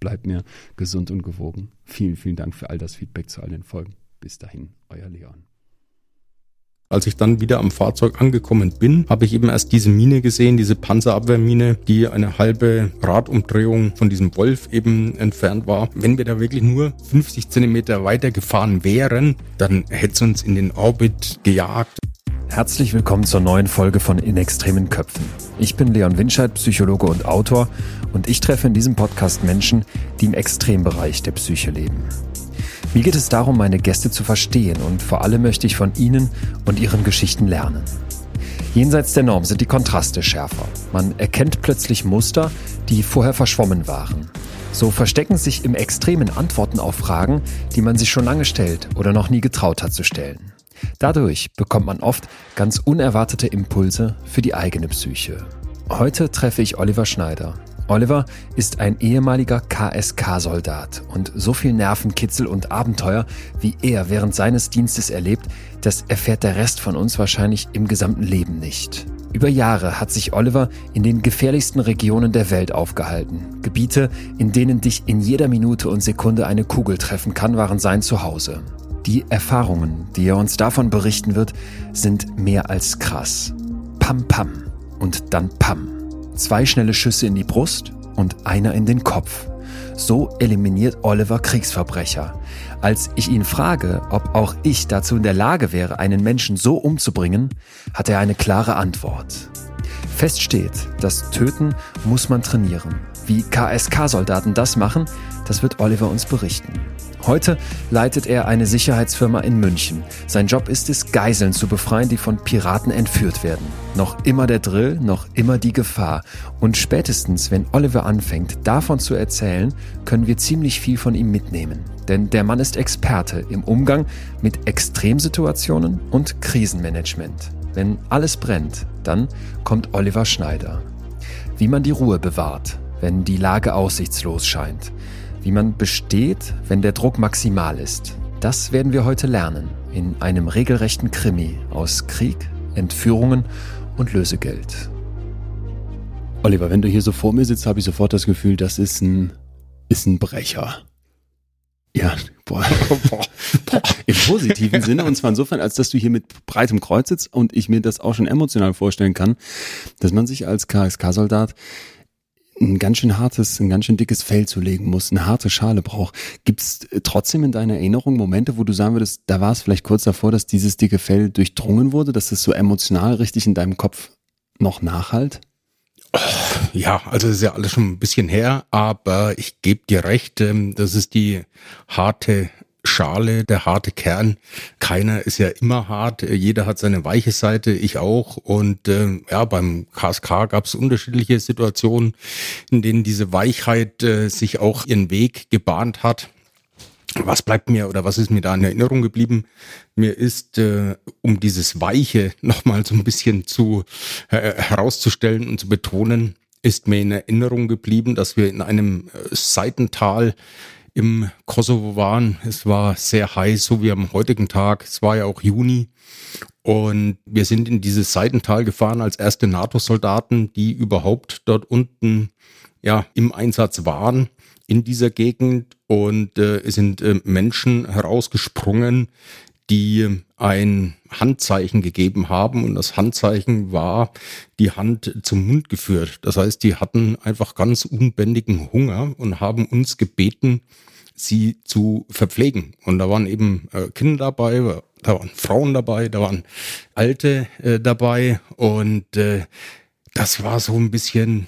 bleibt mir gesund und gewogen. Vielen, vielen Dank für all das Feedback zu all den Folgen. Bis dahin, euer Leon. Als ich dann wieder am Fahrzeug angekommen bin, habe ich eben erst diese Mine gesehen, diese Panzerabwehrmine, die eine halbe Radumdrehung von diesem Wolf eben entfernt war. Wenn wir da wirklich nur 50 Zentimeter weiter gefahren wären, dann hätte es uns in den Orbit gejagt. Herzlich willkommen zur neuen Folge von In extremen Köpfen. Ich bin Leon Winscheid, Psychologe und Autor und ich treffe in diesem Podcast Menschen, die im Extrembereich der Psyche leben. Mir geht es darum, meine Gäste zu verstehen und vor allem möchte ich von ihnen und ihren Geschichten lernen. Jenseits der Norm sind die Kontraste schärfer. Man erkennt plötzlich Muster, die vorher verschwommen waren. So verstecken sich im Extremen Antworten auf Fragen, die man sich schon lange stellt oder noch nie getraut hat zu stellen. Dadurch bekommt man oft ganz unerwartete Impulse für die eigene Psyche. Heute treffe ich Oliver Schneider. Oliver ist ein ehemaliger KSK-Soldat und so viel Nervenkitzel und Abenteuer, wie er während seines Dienstes erlebt, das erfährt der Rest von uns wahrscheinlich im gesamten Leben nicht. Über Jahre hat sich Oliver in den gefährlichsten Regionen der Welt aufgehalten. Gebiete, in denen dich in jeder Minute und Sekunde eine Kugel treffen kann, waren sein Zuhause. Die Erfahrungen, die er uns davon berichten wird, sind mehr als krass. Pam pam und dann pam. Zwei schnelle Schüsse in die Brust und einer in den Kopf. So eliminiert Oliver Kriegsverbrecher. Als ich ihn frage, ob auch ich dazu in der Lage wäre, einen Menschen so umzubringen, hat er eine klare Antwort. Fest steht, das Töten muss man trainieren. Wie KSK-Soldaten das machen, das wird Oliver uns berichten. Heute leitet er eine Sicherheitsfirma in München. Sein Job ist es, Geiseln zu befreien, die von Piraten entführt werden. Noch immer der Drill, noch immer die Gefahr. Und spätestens, wenn Oliver anfängt, davon zu erzählen, können wir ziemlich viel von ihm mitnehmen. Denn der Mann ist Experte im Umgang mit Extremsituationen und Krisenmanagement. Wenn alles brennt, dann kommt Oliver Schneider. Wie man die Ruhe bewahrt, wenn die Lage aussichtslos scheint wie man besteht, wenn der Druck maximal ist. Das werden wir heute lernen in einem regelrechten Krimi aus Krieg, Entführungen und Lösegeld. Oliver, wenn du hier so vor mir sitzt, habe ich sofort das Gefühl, das ist ein, ist ein Brecher. Ja, boah, boah, boah. im positiven Sinne und zwar insofern, als dass du hier mit breitem Kreuz sitzt und ich mir das auch schon emotional vorstellen kann, dass man sich als KSK-Soldat ein ganz schön hartes, ein ganz schön dickes Fell zu legen muss, eine harte Schale braucht. Gibt es äh, trotzdem in deiner Erinnerung Momente, wo du sagen würdest, da war es vielleicht kurz davor, dass dieses dicke Fell durchdrungen wurde, dass es so emotional richtig in deinem Kopf noch nachhalt? Ja, also ist ja alles schon ein bisschen her, aber ich gebe dir recht, ähm, das ist die harte Schale, der harte Kern. Keiner ist ja immer hart, jeder hat seine weiche Seite, ich auch. Und äh, ja, beim KSK gab es unterschiedliche Situationen, in denen diese Weichheit äh, sich auch ihren Weg gebahnt hat. Was bleibt mir oder was ist mir da in Erinnerung geblieben? Mir ist, äh, um dieses Weiche nochmal so ein bisschen zu äh, herauszustellen und zu betonen, ist mir in Erinnerung geblieben, dass wir in einem äh, Seitental im Kosovo waren. Es war sehr heiß, so wie am heutigen Tag. Es war ja auch Juni. Und wir sind in dieses Seitental gefahren als erste NATO-Soldaten, die überhaupt dort unten ja im Einsatz waren in dieser Gegend. Und äh, es sind äh, Menschen herausgesprungen, die ein Handzeichen gegeben haben und das Handzeichen war die Hand zum Mund geführt. Das heißt, die hatten einfach ganz unbändigen Hunger und haben uns gebeten, sie zu verpflegen. Und da waren eben äh, Kinder dabei, da waren Frauen dabei, da waren Alte äh, dabei und äh, das war so ein bisschen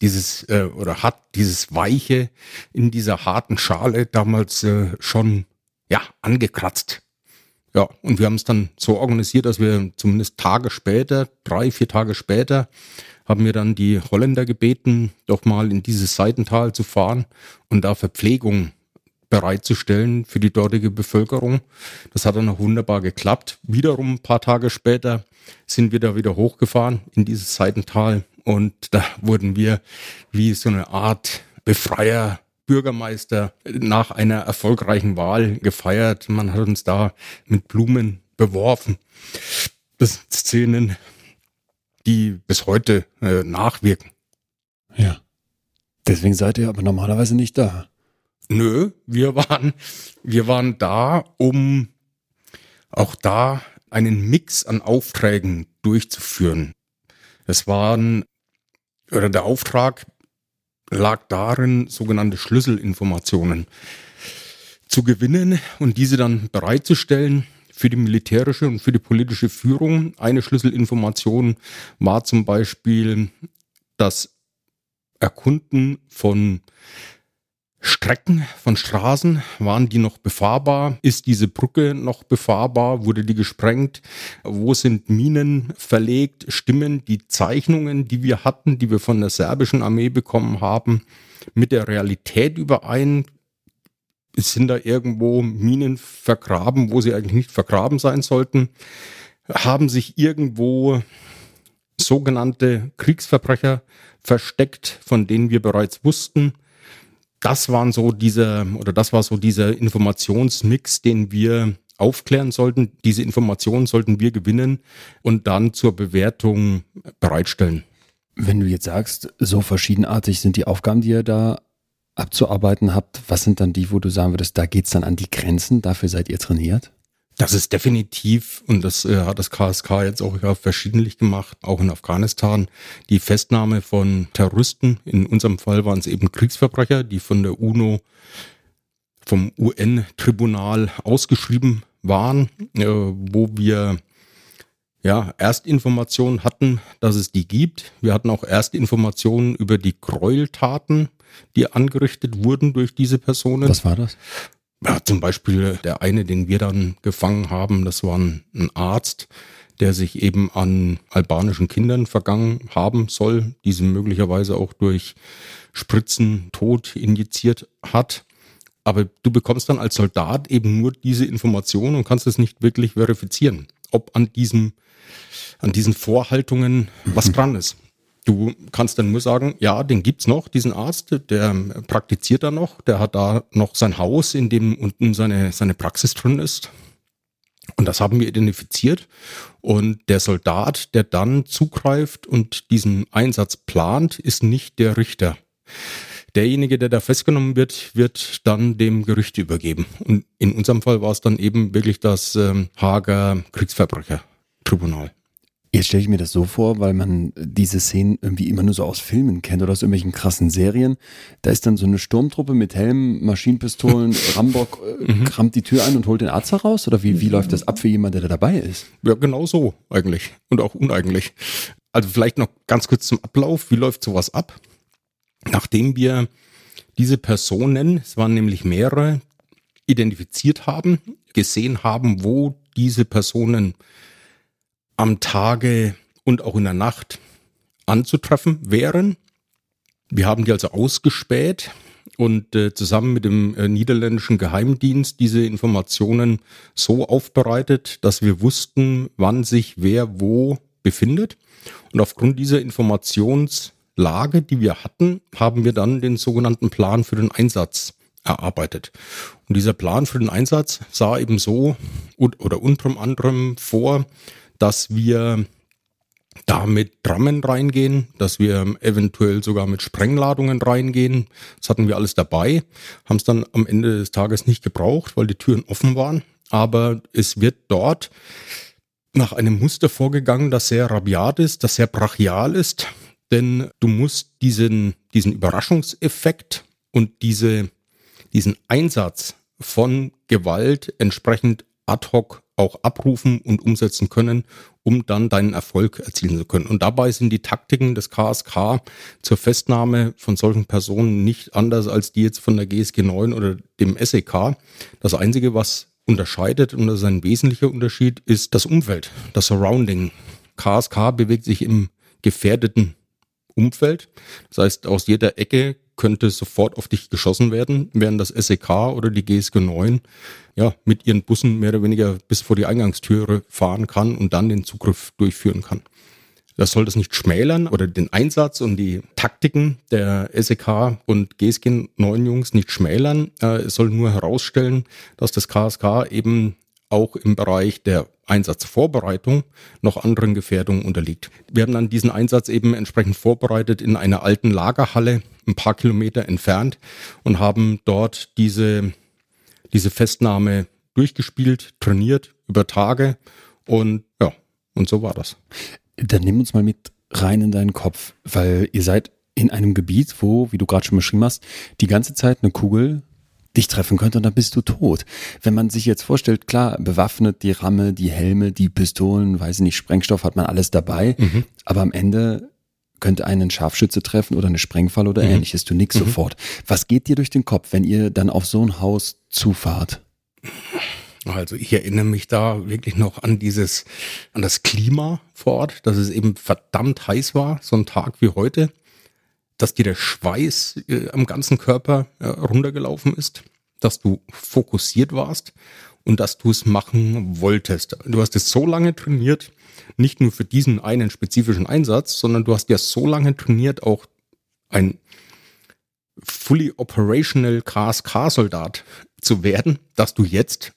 dieses äh, oder hat dieses Weiche in dieser harten Schale damals äh, schon ja angekratzt. Ja, und wir haben es dann so organisiert, dass wir zumindest Tage später, drei, vier Tage später, haben wir dann die Holländer gebeten, doch mal in dieses Seitental zu fahren und da Verpflegung bereitzustellen für die dortige Bevölkerung. Das hat dann auch wunderbar geklappt. Wiederum ein paar Tage später sind wir da wieder hochgefahren in dieses Seitental und da wurden wir wie so eine Art Befreier Bürgermeister nach einer erfolgreichen Wahl gefeiert. Man hat uns da mit Blumen beworfen. Das sind Szenen, die bis heute äh, nachwirken. Ja. Deswegen seid ihr aber normalerweise nicht da. Nö, wir waren, wir waren da, um auch da einen Mix an Aufträgen durchzuführen. Es waren, oder der Auftrag lag darin, sogenannte Schlüsselinformationen zu gewinnen und diese dann bereitzustellen für die militärische und für die politische Führung. Eine Schlüsselinformation war zum Beispiel das Erkunden von Strecken von Straßen, waren die noch befahrbar? Ist diese Brücke noch befahrbar? Wurde die gesprengt? Wo sind Minen verlegt? Stimmen die Zeichnungen, die wir hatten, die wir von der serbischen Armee bekommen haben, mit der Realität überein? Sind da irgendwo Minen vergraben, wo sie eigentlich nicht vergraben sein sollten? Haben sich irgendwo sogenannte Kriegsverbrecher versteckt, von denen wir bereits wussten? Das waren so diese, oder das war so dieser Informationsmix, den wir aufklären sollten. Diese Informationen sollten wir gewinnen und dann zur Bewertung bereitstellen. Wenn du jetzt sagst, so verschiedenartig sind die Aufgaben, die ihr da abzuarbeiten habt, was sind dann die, wo du sagen würdest, da geht's dann an die Grenzen, dafür seid ihr trainiert? Das ist definitiv, und das äh, hat das KSK jetzt auch ja, verschiedentlich gemacht, auch in Afghanistan, die Festnahme von Terroristen. In unserem Fall waren es eben Kriegsverbrecher, die von der UNO, vom UN-Tribunal ausgeschrieben waren, äh, wo wir ja, Erstinformationen hatten, dass es die gibt. Wir hatten auch Erstinformationen über die Gräueltaten, die angerichtet wurden durch diese Personen. Was war das? Ja, zum Beispiel der eine, den wir dann gefangen haben, das war ein, Arzt, der sich eben an albanischen Kindern vergangen haben soll, diese möglicherweise auch durch Spritzen tot injiziert hat. Aber du bekommst dann als Soldat eben nur diese Information und kannst es nicht wirklich verifizieren, ob an diesem, an diesen Vorhaltungen was dran ist. Du kannst dann nur sagen, ja, den gibt's noch, diesen Arzt, der praktiziert da noch, der hat da noch sein Haus, in dem unten seine, seine Praxis drin ist. Und das haben wir identifiziert. Und der Soldat, der dann zugreift und diesen Einsatz plant, ist nicht der Richter. Derjenige, der da festgenommen wird, wird dann dem Gericht übergeben. Und in unserem Fall war es dann eben wirklich das ähm, Hager Kriegsverbrecher-Tribunal. Jetzt stelle ich mir das so vor, weil man diese Szenen irgendwie immer nur so aus Filmen kennt oder aus irgendwelchen krassen Serien. Da ist dann so eine Sturmtruppe mit Helm, Maschinenpistolen, Rambock äh, mhm. kramt die Tür ein und holt den Arzt heraus? Oder wie, wie läuft das ab für jemanden, der da dabei ist? Ja, genau so eigentlich. Und auch uneigentlich. Also vielleicht noch ganz kurz zum Ablauf. Wie läuft sowas ab? Nachdem wir diese Personen, es waren nämlich mehrere, identifiziert haben, gesehen haben, wo diese Personen am Tage und auch in der Nacht anzutreffen wären. Wir haben die also ausgespäht und äh, zusammen mit dem äh, niederländischen Geheimdienst diese Informationen so aufbereitet, dass wir wussten, wann sich wer wo befindet. Und aufgrund dieser Informationslage, die wir hatten, haben wir dann den sogenannten Plan für den Einsatz erarbeitet. Und dieser Plan für den Einsatz sah eben so oder unter anderem vor, dass wir da mit Drammen reingehen, dass wir eventuell sogar mit Sprengladungen reingehen. Das hatten wir alles dabei, haben es dann am Ende des Tages nicht gebraucht, weil die Türen offen waren. Aber es wird dort nach einem Muster vorgegangen, das sehr rabiat ist, das sehr brachial ist. Denn du musst diesen, diesen Überraschungseffekt und diese, diesen Einsatz von Gewalt entsprechend ad hoc auch abrufen und umsetzen können, um dann deinen Erfolg erzielen zu können. Und dabei sind die Taktiken des KSK zur Festnahme von solchen Personen nicht anders als die jetzt von der GSG 9 oder dem SEK. Das Einzige, was unterscheidet, und das ist ein wesentlicher Unterschied, ist das Umfeld, das Surrounding. KSK bewegt sich im gefährdeten Umfeld. Das heißt, aus jeder Ecke könnte sofort auf dich geschossen werden, während das SEK oder die GSG 9 ja, mit ihren Bussen mehr oder weniger bis vor die Eingangstüre fahren kann und dann den Zugriff durchführen kann. Das soll das nicht schmälern oder den Einsatz und die Taktiken der SEK und GSG 9 Jungs nicht schmälern. Äh, es soll nur herausstellen, dass das KSK eben auch im Bereich der Einsatzvorbereitung noch anderen Gefährdungen unterliegt. Wir haben dann diesen Einsatz eben entsprechend vorbereitet in einer alten Lagerhalle ein paar Kilometer entfernt und haben dort diese, diese Festnahme durchgespielt, trainiert über Tage und ja, und so war das. Dann nimm uns mal mit rein in deinen Kopf, weil ihr seid in einem Gebiet, wo, wie du gerade schon beschrieben hast, die ganze Zeit eine Kugel dich treffen könnte und dann bist du tot. Wenn man sich jetzt vorstellt, klar, bewaffnet, die Ramme, die Helme, die Pistolen, weiß ich nicht, Sprengstoff hat man alles dabei, mhm. aber am Ende könnte einen Scharfschütze treffen oder eine Sprengfall oder mhm. ähnliches. Du nix mhm. sofort. Was geht dir durch den Kopf, wenn ihr dann auf so ein Haus zufahrt? Also ich erinnere mich da wirklich noch an dieses, an das Klima vor Ort, dass es eben verdammt heiß war, so ein Tag wie heute dass dir der Schweiß äh, am ganzen Körper äh, runtergelaufen ist, dass du fokussiert warst und dass du es machen wolltest. Du hast es so lange trainiert, nicht nur für diesen einen spezifischen Einsatz, sondern du hast ja so lange trainiert, auch ein fully operational KSK-Soldat zu werden, dass du jetzt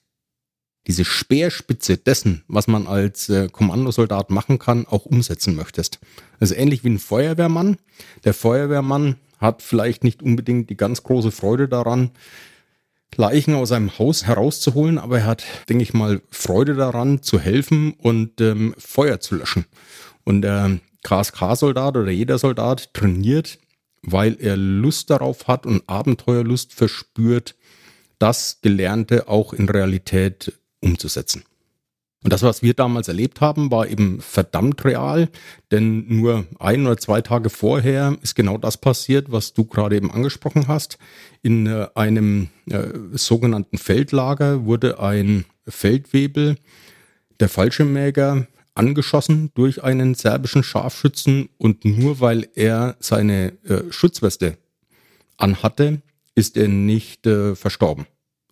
diese Speerspitze dessen, was man als äh, Kommandosoldat machen kann, auch umsetzen möchtest. Also ähnlich wie ein Feuerwehrmann. Der Feuerwehrmann hat vielleicht nicht unbedingt die ganz große Freude daran, Leichen aus einem Haus herauszuholen, aber er hat, denke ich mal, Freude daran, zu helfen und ähm, Feuer zu löschen. Und der KSK-Soldat oder jeder Soldat trainiert, weil er Lust darauf hat und Abenteuerlust verspürt, das Gelernte auch in Realität umzusetzen. Und das, was wir damals erlebt haben, war eben verdammt real, denn nur ein oder zwei Tage vorher ist genau das passiert, was du gerade eben angesprochen hast. In äh, einem äh, sogenannten Feldlager wurde ein Feldwebel, der Fallschirmjäger, angeschossen durch einen serbischen Scharfschützen und nur weil er seine äh, Schutzweste anhatte, ist er nicht äh, verstorben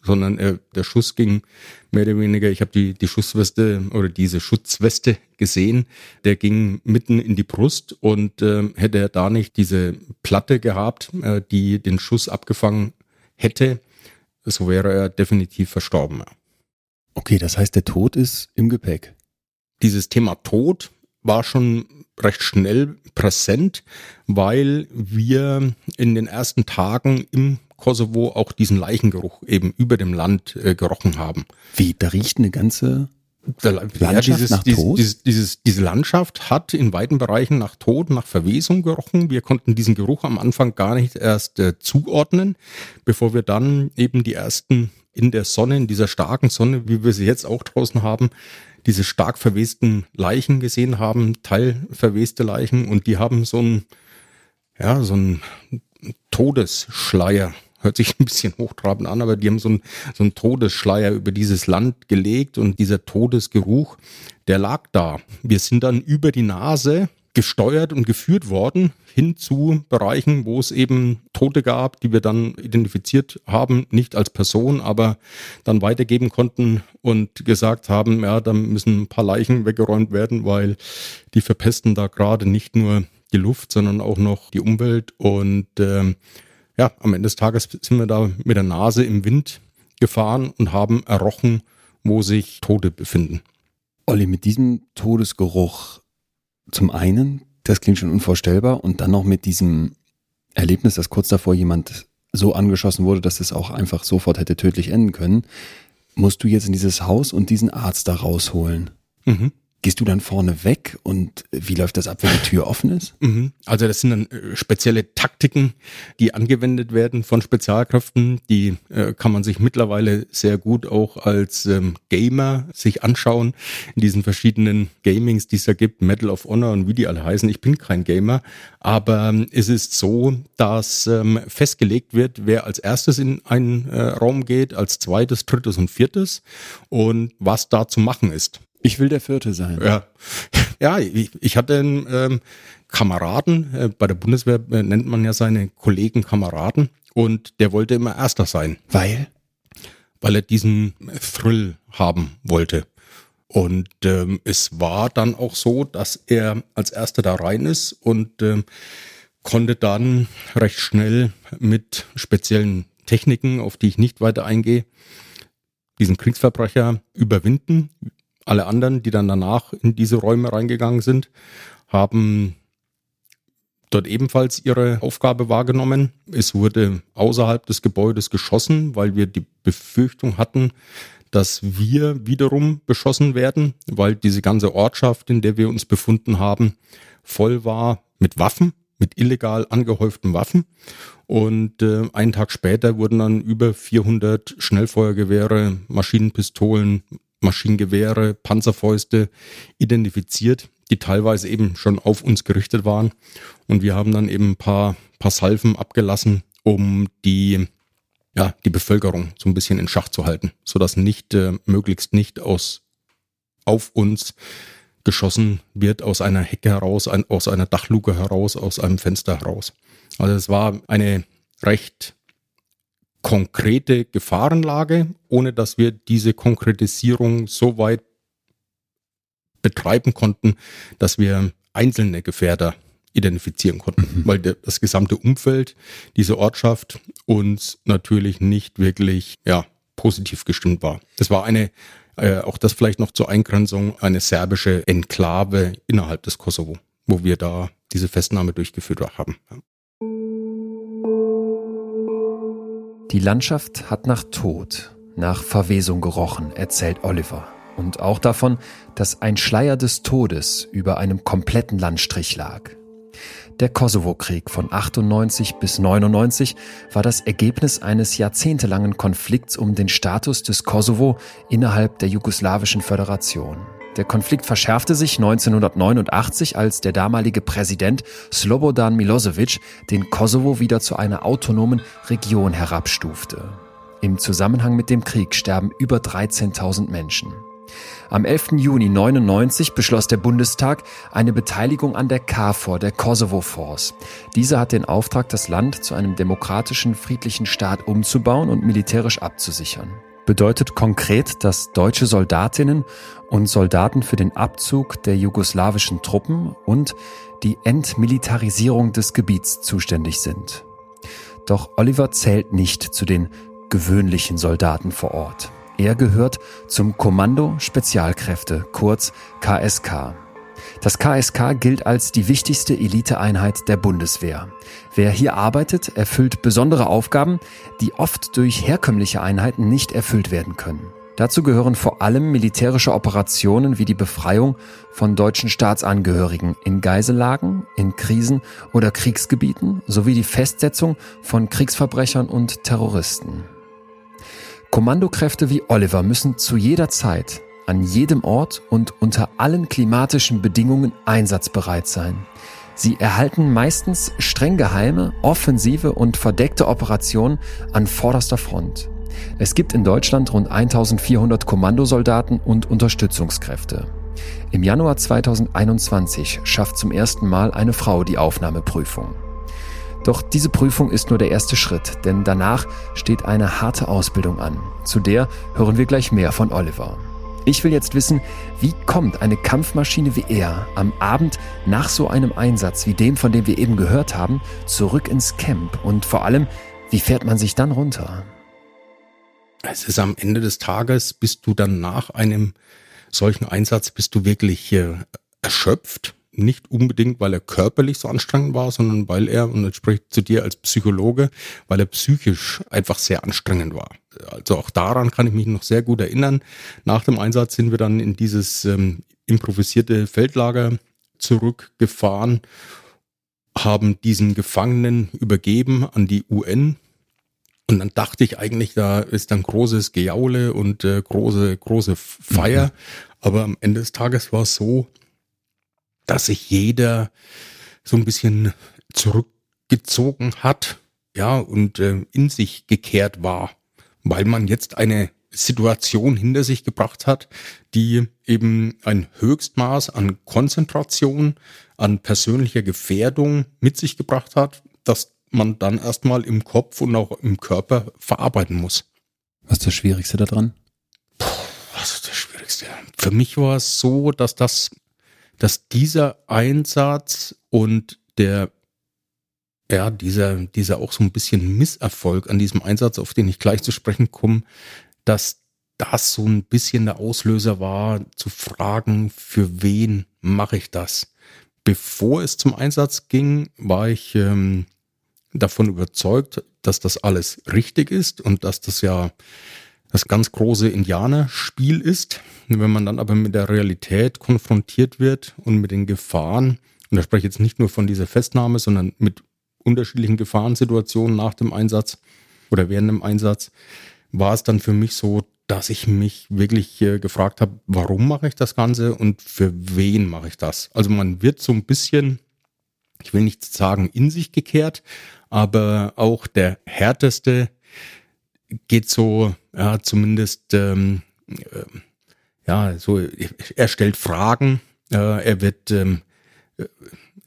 sondern äh, der Schuss ging mehr oder weniger, ich habe die, die Schussweste oder diese Schutzweste gesehen, der ging mitten in die Brust und äh, hätte er da nicht diese Platte gehabt, äh, die den Schuss abgefangen hätte, so wäre er definitiv verstorben. Okay, das heißt, der Tod ist im Gepäck. Dieses Thema Tod war schon recht schnell präsent, weil wir in den ersten Tagen im Kosovo auch diesen Leichengeruch eben über dem Land äh, gerochen haben. Wie, da riecht eine ganze Landschaft ja, dieses, nach Tod? Dieses, dieses, diese Landschaft hat in weiten Bereichen nach Tod, nach Verwesung gerochen. Wir konnten diesen Geruch am Anfang gar nicht erst äh, zuordnen, bevor wir dann eben die ersten in der Sonne, in dieser starken Sonne, wie wir sie jetzt auch draußen haben, diese stark verwesten Leichen gesehen haben, teilverweste Leichen und die haben so ein, ja, so ein Todesschleier hört sich ein bisschen hochtrabend an, aber die haben so einen, so Todesschleier über dieses Land gelegt und dieser Todesgeruch, der lag da. Wir sind dann über die Nase gesteuert und geführt worden hin zu Bereichen, wo es eben Tote gab, die wir dann identifiziert haben, nicht als Person, aber dann weitergeben konnten und gesagt haben, ja, da müssen ein paar Leichen weggeräumt werden, weil die verpesten da gerade nicht nur die Luft, sondern auch noch die Umwelt und ähm, ja, am Ende des Tages sind wir da mit der Nase im Wind gefahren und haben errochen, wo sich Tote befinden. Olli, mit diesem Todesgeruch zum einen, das klingt schon unvorstellbar, und dann noch mit diesem Erlebnis, dass kurz davor jemand so angeschossen wurde, dass es auch einfach sofort hätte tödlich enden können, musst du jetzt in dieses Haus und diesen Arzt da rausholen. Mhm. Gehst du dann vorne weg und wie läuft das ab, wenn die Tür offen ist? Mhm. Also das sind dann äh, spezielle Taktiken, die angewendet werden von Spezialkräften. Die äh, kann man sich mittlerweile sehr gut auch als ähm, Gamer sich anschauen in diesen verschiedenen Gamings, die es da gibt, Medal of Honor und wie die alle heißen. Ich bin kein Gamer, aber ähm, es ist so, dass ähm, festgelegt wird, wer als erstes in einen äh, Raum geht, als zweites, drittes und viertes und was da zu machen ist. Ich will der Vierte sein. Ja, ja ich, ich hatte einen ähm, Kameraden, äh, bei der Bundeswehr äh, nennt man ja seine Kollegen Kameraden und der wollte immer Erster sein. Weil? Weil er diesen Thrill haben wollte. Und ähm, es war dann auch so, dass er als Erster da rein ist und ähm, konnte dann recht schnell mit speziellen Techniken, auf die ich nicht weiter eingehe, diesen Kriegsverbrecher überwinden, alle anderen, die dann danach in diese Räume reingegangen sind, haben dort ebenfalls ihre Aufgabe wahrgenommen. Es wurde außerhalb des Gebäudes geschossen, weil wir die Befürchtung hatten, dass wir wiederum beschossen werden, weil diese ganze Ortschaft, in der wir uns befunden haben, voll war mit Waffen, mit illegal angehäuften Waffen. Und äh, einen Tag später wurden dann über 400 Schnellfeuergewehre, Maschinenpistolen, Maschinengewehre, Panzerfäuste identifiziert, die teilweise eben schon auf uns gerichtet waren. Und wir haben dann eben ein paar, paar Salven abgelassen, um die, ja, die Bevölkerung so ein bisschen in Schach zu halten, sodass nicht, äh, möglichst nicht aus, auf uns geschossen wird aus einer Hecke heraus, ein, aus einer Dachluke heraus, aus einem Fenster heraus. Also es war eine recht konkrete Gefahrenlage, ohne dass wir diese Konkretisierung so weit betreiben konnten, dass wir einzelne Gefährder identifizieren konnten, mhm. weil das gesamte Umfeld, diese Ortschaft uns natürlich nicht wirklich ja, positiv gestimmt war. Es war eine, äh, auch das vielleicht noch zur Eingrenzung, eine serbische Enklave innerhalb des Kosovo, wo wir da diese Festnahme durchgeführt haben. Die Landschaft hat nach Tod, nach Verwesung gerochen, erzählt Oliver. Und auch davon, dass ein Schleier des Todes über einem kompletten Landstrich lag. Der Kosovo-Krieg von 98 bis 99 war das Ergebnis eines jahrzehntelangen Konflikts um den Status des Kosovo innerhalb der jugoslawischen Föderation. Der Konflikt verschärfte sich 1989, als der damalige Präsident Slobodan Milosevic den Kosovo wieder zu einer autonomen Region herabstufte. Im Zusammenhang mit dem Krieg sterben über 13.000 Menschen. Am 11. Juni 1999 beschloss der Bundestag eine Beteiligung an der KFOR, der Kosovo Force. Diese hat den Auftrag, das Land zu einem demokratischen, friedlichen Staat umzubauen und militärisch abzusichern bedeutet konkret, dass deutsche Soldatinnen und Soldaten für den Abzug der jugoslawischen Truppen und die Entmilitarisierung des Gebiets zuständig sind. Doch Oliver zählt nicht zu den gewöhnlichen Soldaten vor Ort. Er gehört zum Kommando Spezialkräfte, kurz KSK. Das KSK gilt als die wichtigste Eliteeinheit der Bundeswehr. Wer hier arbeitet, erfüllt besondere Aufgaben, die oft durch herkömmliche Einheiten nicht erfüllt werden können. Dazu gehören vor allem militärische Operationen wie die Befreiung von deutschen Staatsangehörigen in Geisellagen, in Krisen oder Kriegsgebieten sowie die Festsetzung von Kriegsverbrechern und Terroristen. Kommandokräfte wie Oliver müssen zu jeder Zeit an jedem Ort und unter allen klimatischen Bedingungen einsatzbereit sein. Sie erhalten meistens streng geheime, offensive und verdeckte Operationen an vorderster Front. Es gibt in Deutschland rund 1400 Kommandosoldaten und Unterstützungskräfte. Im Januar 2021 schafft zum ersten Mal eine Frau die Aufnahmeprüfung. Doch diese Prüfung ist nur der erste Schritt, denn danach steht eine harte Ausbildung an. Zu der hören wir gleich mehr von Oliver. Ich will jetzt wissen, wie kommt eine Kampfmaschine wie er am Abend nach so einem Einsatz wie dem, von dem wir eben gehört haben, zurück ins Camp und vor allem, wie fährt man sich dann runter? Es ist am Ende des Tages, bist du dann nach einem solchen Einsatz, bist du wirklich äh, erschöpft. Nicht unbedingt, weil er körperlich so anstrengend war, sondern weil er, und jetzt spricht zu dir als Psychologe, weil er psychisch einfach sehr anstrengend war also auch daran kann ich mich noch sehr gut erinnern. Nach dem Einsatz sind wir dann in dieses ähm, improvisierte Feldlager zurückgefahren, haben diesen Gefangenen übergeben an die UN. Und dann dachte ich eigentlich, da ist dann großes Gejaule und äh, große, große Feier. Mhm. Aber am Ende des Tages war es so, dass sich jeder so ein bisschen zurückgezogen hat, ja, und äh, in sich gekehrt war, weil man jetzt eine Situation hinter sich gebracht hat, die eben ein Höchstmaß an Konzentration, an persönlicher Gefährdung mit sich gebracht hat, dass man dann erstmal im Kopf und auch im Körper verarbeiten muss. Was ist das Schwierigste daran? Puh, was ist das Schwierigste? Für mich war es so, dass das, dass dieser Einsatz und der ja, dieser, dieser auch so ein bisschen Misserfolg an diesem Einsatz, auf den ich gleich zu sprechen komme, dass das so ein bisschen der Auslöser war, zu fragen, für wen mache ich das? Bevor es zum Einsatz ging, war ich ähm, davon überzeugt, dass das alles richtig ist und dass das ja das ganz große Indianerspiel ist. Wenn man dann aber mit der Realität konfrontiert wird und mit den Gefahren, und da spreche ich jetzt nicht nur von dieser Festnahme, sondern mit unterschiedlichen Gefahrensituationen nach dem Einsatz oder während dem Einsatz, war es dann für mich so, dass ich mich wirklich äh, gefragt habe, warum mache ich das Ganze und für wen mache ich das? Also man wird so ein bisschen, ich will nicht sagen in sich gekehrt, aber auch der härteste geht so, ja, zumindest, ähm, äh, ja, so, er stellt Fragen, äh, er wird ähm,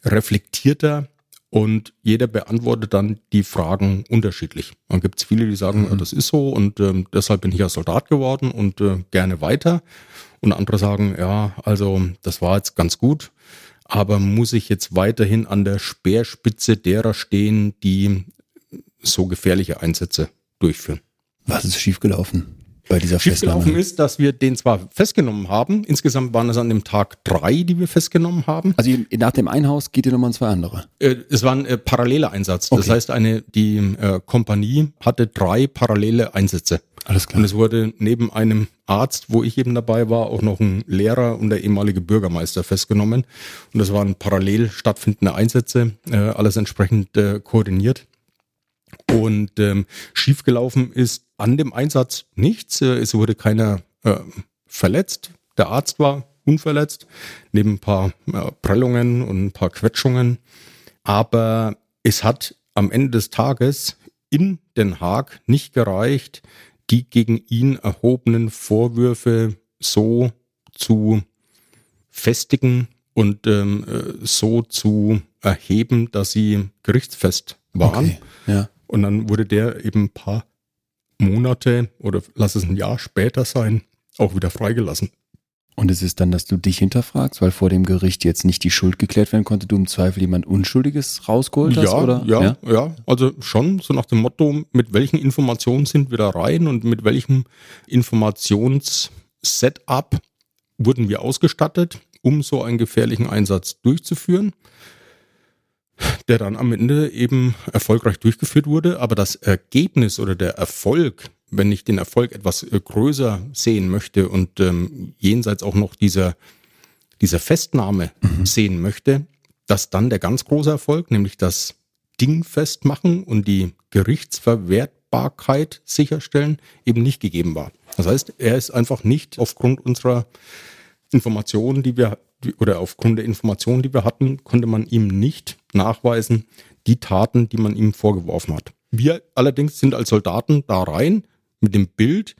reflektierter und jeder beantwortet dann die Fragen unterschiedlich. Dann gibt es viele, die sagen, mhm. ja, das ist so und ähm, deshalb bin ich ja Soldat geworden und äh, gerne weiter. Und andere sagen, ja, also das war jetzt ganz gut, aber muss ich jetzt weiterhin an der Speerspitze derer stehen, die so gefährliche Einsätze durchführen? Was ist schiefgelaufen? bei dieser Schiefgelaufen ist, dass wir den zwar festgenommen haben, insgesamt waren es an dem Tag drei, die wir festgenommen haben. Also nach dem Einhaus geht ihr nochmal zwei andere? Äh, es war ein äh, paralleler Einsatz. Okay. Das heißt, eine, die äh, Kompanie hatte drei parallele Einsätze. Alles klar. Und es wurde neben einem Arzt, wo ich eben dabei war, auch noch ein Lehrer und der ehemalige Bürgermeister festgenommen. Und das waren parallel stattfindende Einsätze, äh, alles entsprechend äh, koordiniert. Und ähm, schiefgelaufen ist an dem Einsatz nichts. Äh, es wurde keiner äh, verletzt. Der Arzt war unverletzt, neben ein paar äh, Prellungen und ein paar Quetschungen. Aber es hat am Ende des Tages in Den Haag nicht gereicht, die gegen ihn erhobenen Vorwürfe so zu festigen und ähm, äh, so zu erheben, dass sie gerichtsfest waren. Okay, ja. Und dann wurde der eben ein paar Monate oder lass es ein Jahr später sein, auch wieder freigelassen. Und es ist dann, dass du dich hinterfragst, weil vor dem Gericht jetzt nicht die Schuld geklärt werden konnte, du im Zweifel jemand Unschuldiges rausgeholt hast, ja, oder? Ja, ja, ja, also schon so nach dem Motto, mit welchen Informationen sind wir da rein und mit welchem Informationssetup wurden wir ausgestattet, um so einen gefährlichen Einsatz durchzuführen der dann am Ende eben erfolgreich durchgeführt wurde. Aber das Ergebnis oder der Erfolg, wenn ich den Erfolg etwas äh, größer sehen möchte und ähm, jenseits auch noch dieser, dieser Festnahme mhm. sehen möchte, dass dann der ganz große Erfolg, nämlich das Ding festmachen und die Gerichtsverwertbarkeit sicherstellen, eben nicht gegeben war. Das heißt, er ist einfach nicht aufgrund unserer Informationen, die wir oder aufgrund der Informationen, die wir hatten, konnte man ihm nicht nachweisen, die Taten, die man ihm vorgeworfen hat. Wir allerdings sind als Soldaten da rein mit dem Bild,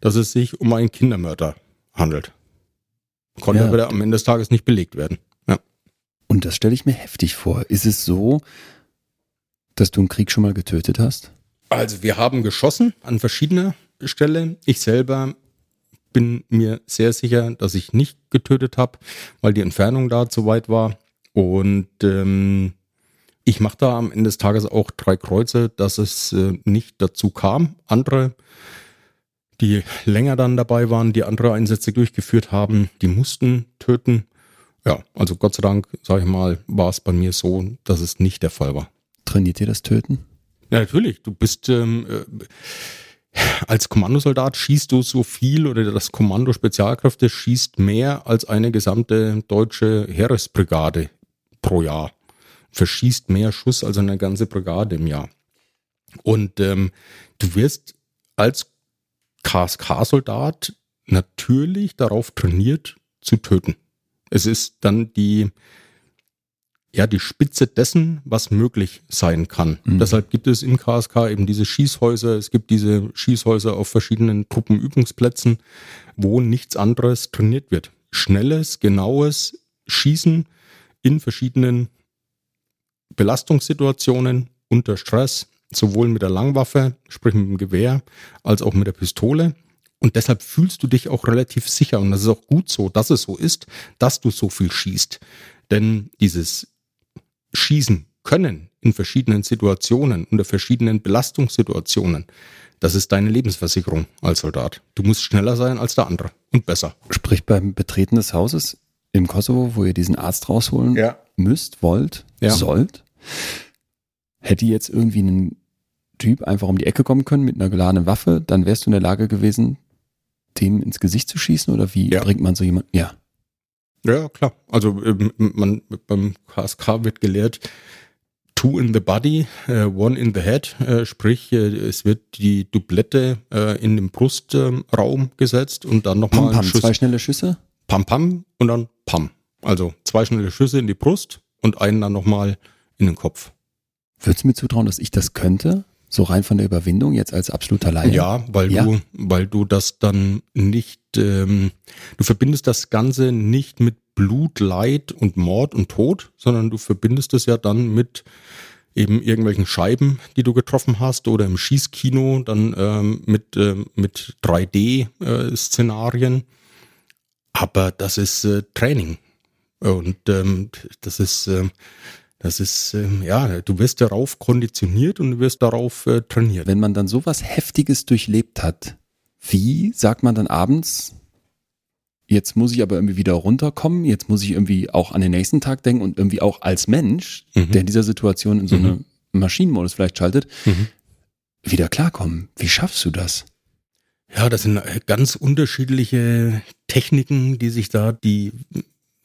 dass es sich um einen Kindermörder handelt. Konnte ja. aber am Ende des Tages nicht belegt werden. Ja. Und das stelle ich mir heftig vor. Ist es so, dass du einen Krieg schon mal getötet hast? Also wir haben geschossen an verschiedener Stelle. Ich selber bin mir sehr sicher, dass ich nicht getötet habe, weil die Entfernung da zu weit war. Und ähm, ich mache da am Ende des Tages auch drei Kreuze, dass es äh, nicht dazu kam. Andere, die länger dann dabei waren, die andere Einsätze durchgeführt haben, die mussten töten. Ja, also Gott sei Dank, sage ich mal, war es bei mir so, dass es nicht der Fall war. Trainiert ihr das Töten? Ja, natürlich. Du bist ähm, äh, als Kommandosoldat schießt du so viel oder das Kommando Spezialkräfte schießt mehr als eine gesamte deutsche Heeresbrigade pro Jahr. Verschießt mehr Schuss als eine ganze Brigade im Jahr. Und ähm, du wirst als KSK-Soldat natürlich darauf trainiert zu töten. Es ist dann die, ja, die Spitze dessen, was möglich sein kann. Mhm. Deshalb gibt es im KSK eben diese Schießhäuser. Es gibt diese Schießhäuser auf verschiedenen Truppenübungsplätzen, wo nichts anderes trainiert wird. Schnelles, genaues Schießen in verschiedenen Belastungssituationen unter Stress, sowohl mit der Langwaffe, sprich mit dem Gewehr, als auch mit der Pistole. Und deshalb fühlst du dich auch relativ sicher. Und das ist auch gut so, dass es so ist, dass du so viel schießt. Denn dieses Schießen können in verschiedenen Situationen, unter verschiedenen Belastungssituationen, das ist deine Lebensversicherung als Soldat. Du musst schneller sein als der andere und besser. Sprich beim Betreten des Hauses im Kosovo, wo ihr diesen Arzt rausholen ja. müsst, wollt, ja. sollt, hätte jetzt irgendwie ein Typ einfach um die Ecke kommen können mit einer geladenen Waffe, dann wärst du in der Lage gewesen, dem ins Gesicht zu schießen oder wie ja. bringt man so jemanden? Ja. Ja, klar. Also ähm, man beim KSK wird gelehrt, two in the body, uh, one in the head, uh, sprich uh, es wird die Dublette in den Brustraum gesetzt und dann nochmal pam, pam, zwei schnelle Schüsse. Pam pam und dann pam. Also zwei schnelle Schüsse in die Brust und einen dann nochmal in den Kopf. Würdest du mir zutrauen, dass ich das könnte? So rein von der Überwindung jetzt als absoluter Laie? Ja, weil ja? du, weil du das dann nicht, ähm, du verbindest das Ganze nicht mit Blut, Leid und Mord und Tod, sondern du verbindest es ja dann mit eben irgendwelchen Scheiben, die du getroffen hast oder im Schießkino dann ähm, mit, ähm, mit 3D-Szenarien. Äh, Aber das ist äh, Training. Und ähm, das ist, äh, das ist, ähm, ja, du wirst darauf konditioniert und du wirst darauf äh, trainiert. Wenn man dann sowas Heftiges durchlebt hat, wie sagt man dann abends, jetzt muss ich aber irgendwie wieder runterkommen, jetzt muss ich irgendwie auch an den nächsten Tag denken und irgendwie auch als Mensch, mhm. der in dieser Situation in so mhm. eine Maschinenmodus vielleicht schaltet, mhm. wieder klarkommen. Wie schaffst du das? Ja, das sind ganz unterschiedliche Techniken, die sich da die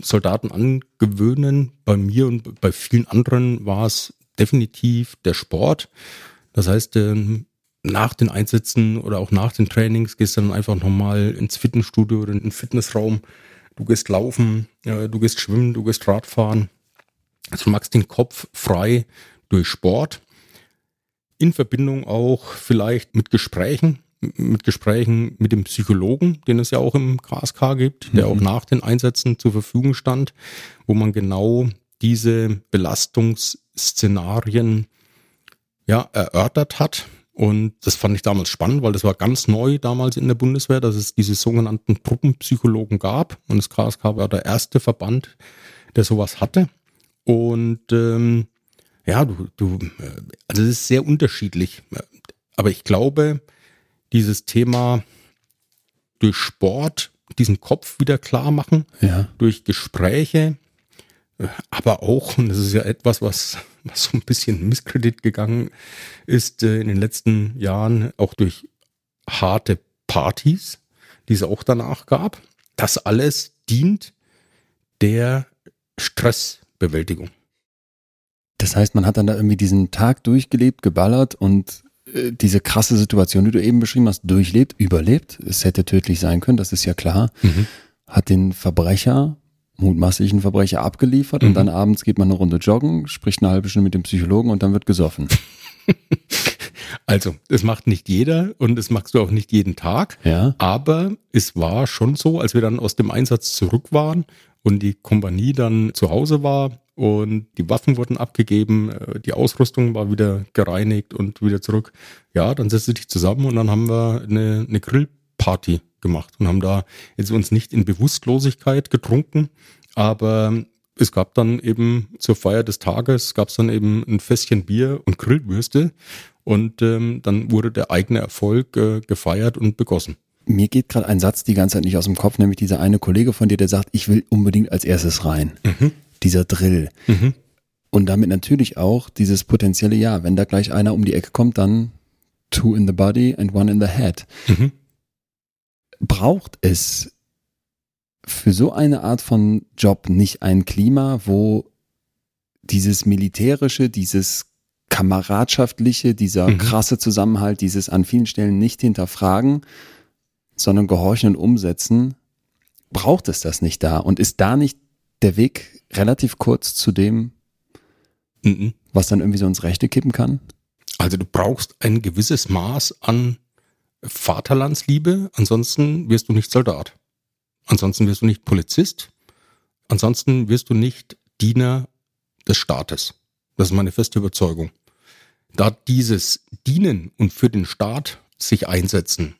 Soldaten angewöhnen. Bei mir und bei vielen anderen war es definitiv der Sport. Das heißt, ähm, nach den Einsätzen oder auch nach den Trainings gehst du dann einfach nochmal ins Fitnessstudio oder in den Fitnessraum. Du gehst laufen, du gehst schwimmen, du gehst Radfahren. Also du machst den Kopf frei durch Sport. In Verbindung auch vielleicht mit Gesprächen mit Gesprächen mit dem Psychologen, den es ja auch im KSK gibt, der mhm. auch nach den Einsätzen zur Verfügung stand, wo man genau diese Belastungsszenarien ja, erörtert hat. Und das fand ich damals spannend, weil das war ganz neu damals in der Bundeswehr, dass es diese sogenannten Truppenpsychologen gab. Und das KSK war der erste Verband, der sowas hatte. Und ähm, ja, du, du, äh, also es ist sehr unterschiedlich. Aber ich glaube, dieses Thema durch Sport diesen Kopf wieder klar machen, ja. durch Gespräche, äh, aber auch, und das ist ja etwas, was, was so ein bisschen Misskredit gegangen ist äh, in den letzten Jahren, auch durch harte Partys, die es auch danach gab. Das alles dient der Stressbewältigung. Das heißt, man hat dann da irgendwie diesen Tag durchgelebt, geballert und diese krasse Situation, die du eben beschrieben hast, durchlebt, überlebt. Es hätte tödlich sein können, das ist ja klar. Mhm. Hat den Verbrecher, mutmaßlichen Verbrecher abgeliefert mhm. und dann abends geht man eine Runde joggen, spricht eine halbe Stunde mit dem Psychologen und dann wird gesoffen. Also, es macht nicht jeder und es machst du auch nicht jeden Tag. Ja. Aber es war schon so, als wir dann aus dem Einsatz zurück waren und die Kompanie dann zu Hause war, und die Waffen wurden abgegeben, äh, die Ausrüstung war wieder gereinigt und wieder zurück. Ja, dann setzte dich zusammen und dann haben wir eine, eine Grillparty gemacht und haben da jetzt uns nicht in Bewusstlosigkeit getrunken, aber es gab dann eben zur Feier des Tages gab es dann eben ein Fässchen Bier und Grillwürste und ähm, dann wurde der eigene Erfolg äh, gefeiert und begossen. Mir geht gerade ein Satz die ganze Zeit nicht aus dem Kopf, nämlich dieser eine Kollege von dir, der sagt, ich will unbedingt als erstes rein. Mhm dieser Drill. Mhm. Und damit natürlich auch dieses potenzielle Ja, wenn da gleich einer um die Ecke kommt, dann two in the body and one in the head. Mhm. Braucht es für so eine Art von Job nicht ein Klima, wo dieses militärische, dieses kameradschaftliche, dieser mhm. krasse Zusammenhalt, dieses an vielen Stellen nicht hinterfragen, sondern gehorchen und umsetzen, braucht es das nicht da? Und ist da nicht der Weg relativ kurz zu dem, mhm. was dann irgendwie so ins Rechte kippen kann? Also du brauchst ein gewisses Maß an Vaterlandsliebe, ansonsten wirst du nicht Soldat. Ansonsten wirst du nicht Polizist. Ansonsten wirst du nicht Diener des Staates. Das ist meine feste Überzeugung. Da dieses Dienen und für den Staat sich einsetzen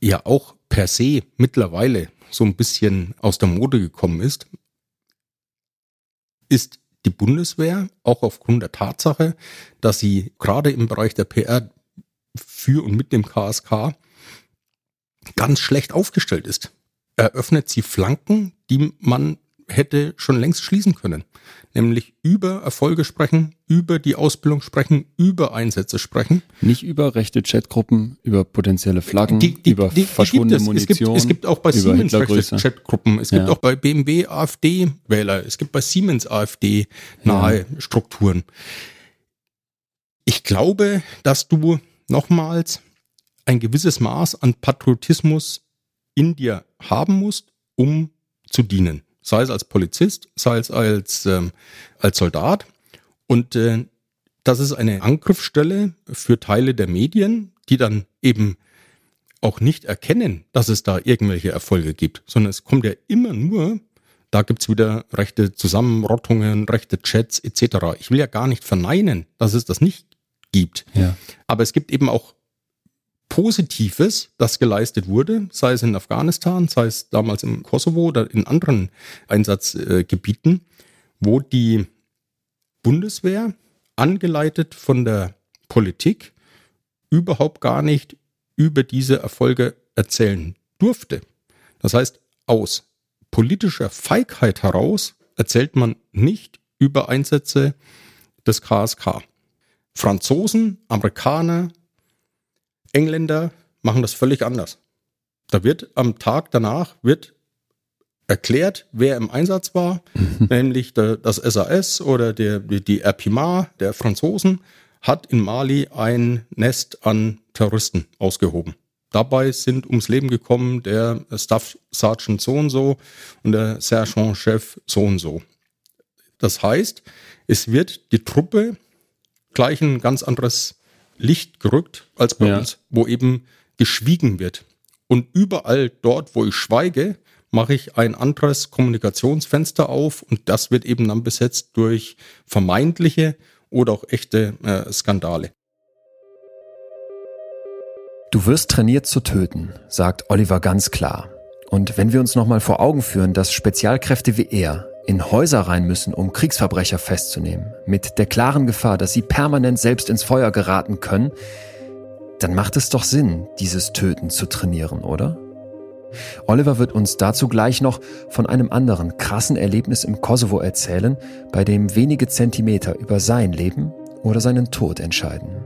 ja auch per se mittlerweile so ein bisschen aus der Mode gekommen ist, ist die Bundeswehr auch aufgrund der Tatsache, dass sie gerade im Bereich der PR für und mit dem KSK ganz schlecht aufgestellt ist. Eröffnet sie Flanken, die man hätte schon längst schließen können. Nämlich über Erfolge sprechen, über die Ausbildung sprechen, über Einsätze sprechen. Nicht über rechte Chatgruppen, über potenzielle Flaggen, die, die, über die, verschwundene es. Munition. Es gibt, es gibt auch bei Siemens rechte Chatgruppen, es gibt ja. auch bei BMW AfD-Wähler, es gibt bei Siemens AfD nahe ja. Strukturen. Ich glaube, dass du nochmals ein gewisses Maß an Patriotismus in dir haben musst, um zu dienen sei es als Polizist, sei es als, ähm, als Soldat. Und äh, das ist eine Angriffsstelle für Teile der Medien, die dann eben auch nicht erkennen, dass es da irgendwelche Erfolge gibt, sondern es kommt ja immer nur, da gibt's wieder rechte Zusammenrottungen, rechte Chats etc. Ich will ja gar nicht verneinen, dass es das nicht gibt. Ja. Aber es gibt eben auch Positives, das geleistet wurde, sei es in Afghanistan, sei es damals im Kosovo oder in anderen Einsatzgebieten, wo die Bundeswehr, angeleitet von der Politik, überhaupt gar nicht über diese Erfolge erzählen durfte. Das heißt, aus politischer Feigheit heraus erzählt man nicht über Einsätze des KSK. Franzosen, Amerikaner, Engländer machen das völlig anders. Da wird am Tag danach wird erklärt, wer im Einsatz war, mhm. nämlich der, das SAS oder der, die, RPMA der Franzosen hat in Mali ein Nest an Terroristen ausgehoben. Dabei sind ums Leben gekommen der Staff Sergeant so und so und der Sergeant-Chef so und so. Das heißt, es wird die Truppe gleich ein ganz anderes Licht gerückt als bei ja. uns, wo eben geschwiegen wird. Und überall dort, wo ich schweige, mache ich ein anderes Kommunikationsfenster auf und das wird eben dann besetzt durch vermeintliche oder auch echte äh, Skandale. Du wirst trainiert zu töten, sagt Oliver ganz klar. Und wenn wir uns nochmal vor Augen führen, dass Spezialkräfte wie er in Häuser rein müssen, um Kriegsverbrecher festzunehmen, mit der klaren Gefahr, dass sie permanent selbst ins Feuer geraten können, dann macht es doch Sinn, dieses Töten zu trainieren, oder? Oliver wird uns dazu gleich noch von einem anderen krassen Erlebnis im Kosovo erzählen, bei dem wenige Zentimeter über sein Leben oder seinen Tod entscheiden.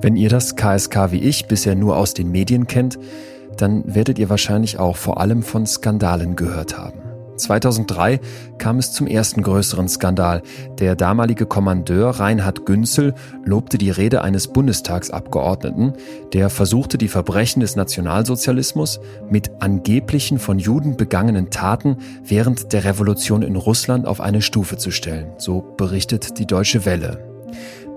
Wenn ihr das KSK wie ich bisher nur aus den Medien kennt, dann werdet ihr wahrscheinlich auch vor allem von Skandalen gehört haben. 2003 kam es zum ersten größeren Skandal. Der damalige Kommandeur Reinhard Günzel lobte die Rede eines Bundestagsabgeordneten, der versuchte, die Verbrechen des Nationalsozialismus mit angeblichen von Juden begangenen Taten während der Revolution in Russland auf eine Stufe zu stellen. So berichtet die Deutsche Welle.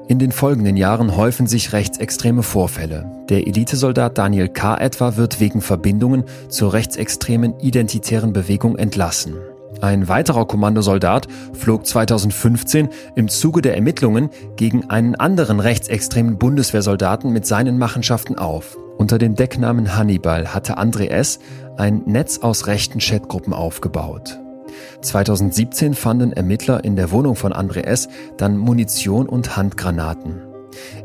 In den folgenden Jahren häufen sich rechtsextreme Vorfälle. Der Elitesoldat Daniel K. etwa wird wegen Verbindungen zur rechtsextremen identitären Bewegung entlassen. Ein weiterer Kommandosoldat flog 2015 im Zuge der Ermittlungen gegen einen anderen rechtsextremen Bundeswehrsoldaten mit seinen Machenschaften auf. Unter dem Decknamen Hannibal hatte André S. ein Netz aus rechten Chatgruppen aufgebaut. 2017 fanden Ermittler in der Wohnung von André S. dann Munition und Handgranaten.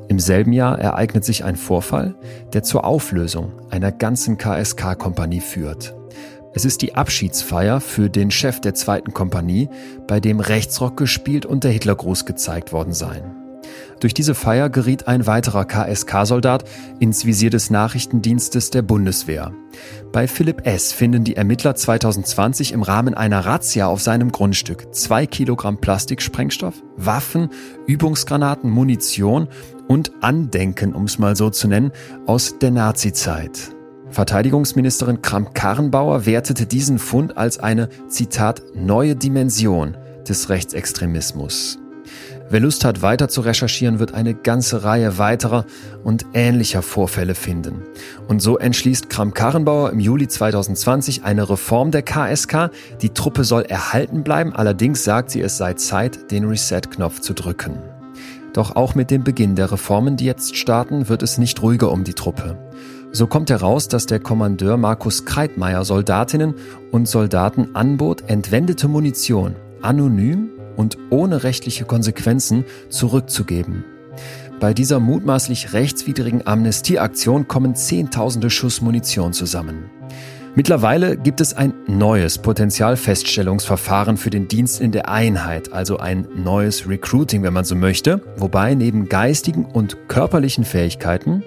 Im selben Jahr ereignet sich ein Vorfall, der zur Auflösung einer ganzen KSK-Kompanie führt. Es ist die Abschiedsfeier für den Chef der zweiten Kompanie, bei dem Rechtsrock gespielt und der Hitlergruß gezeigt worden sein. Durch diese Feier geriet ein weiterer KSK-Soldat ins Visier des Nachrichtendienstes der Bundeswehr. Bei Philipp S. finden die Ermittler 2020 im Rahmen einer Razzia auf seinem Grundstück zwei Kilogramm Plastiksprengstoff, Waffen, Übungsgranaten, Munition und Andenken, um es mal so zu nennen, aus der Nazizeit. Verteidigungsministerin Kramp-Karrenbauer wertete diesen Fund als eine, Zitat, neue Dimension des Rechtsextremismus. Wer Lust hat, weiter zu recherchieren, wird eine ganze Reihe weiterer und ähnlicher Vorfälle finden. Und so entschließt Kram-Karrenbauer im Juli 2020 eine Reform der KSK. Die Truppe soll erhalten bleiben, allerdings sagt sie, es sei Zeit, den Reset-Knopf zu drücken. Doch auch mit dem Beginn der Reformen, die jetzt starten, wird es nicht ruhiger um die Truppe. So kommt heraus, dass der Kommandeur Markus Kreitmeier Soldatinnen und Soldaten anbot, entwendete Munition anonym und ohne rechtliche Konsequenzen zurückzugeben. Bei dieser mutmaßlich rechtswidrigen Amnestieaktion kommen Zehntausende Schuss Munition zusammen. Mittlerweile gibt es ein neues Potenzialfeststellungsverfahren für den Dienst in der Einheit, also ein neues Recruiting, wenn man so möchte, wobei neben geistigen und körperlichen Fähigkeiten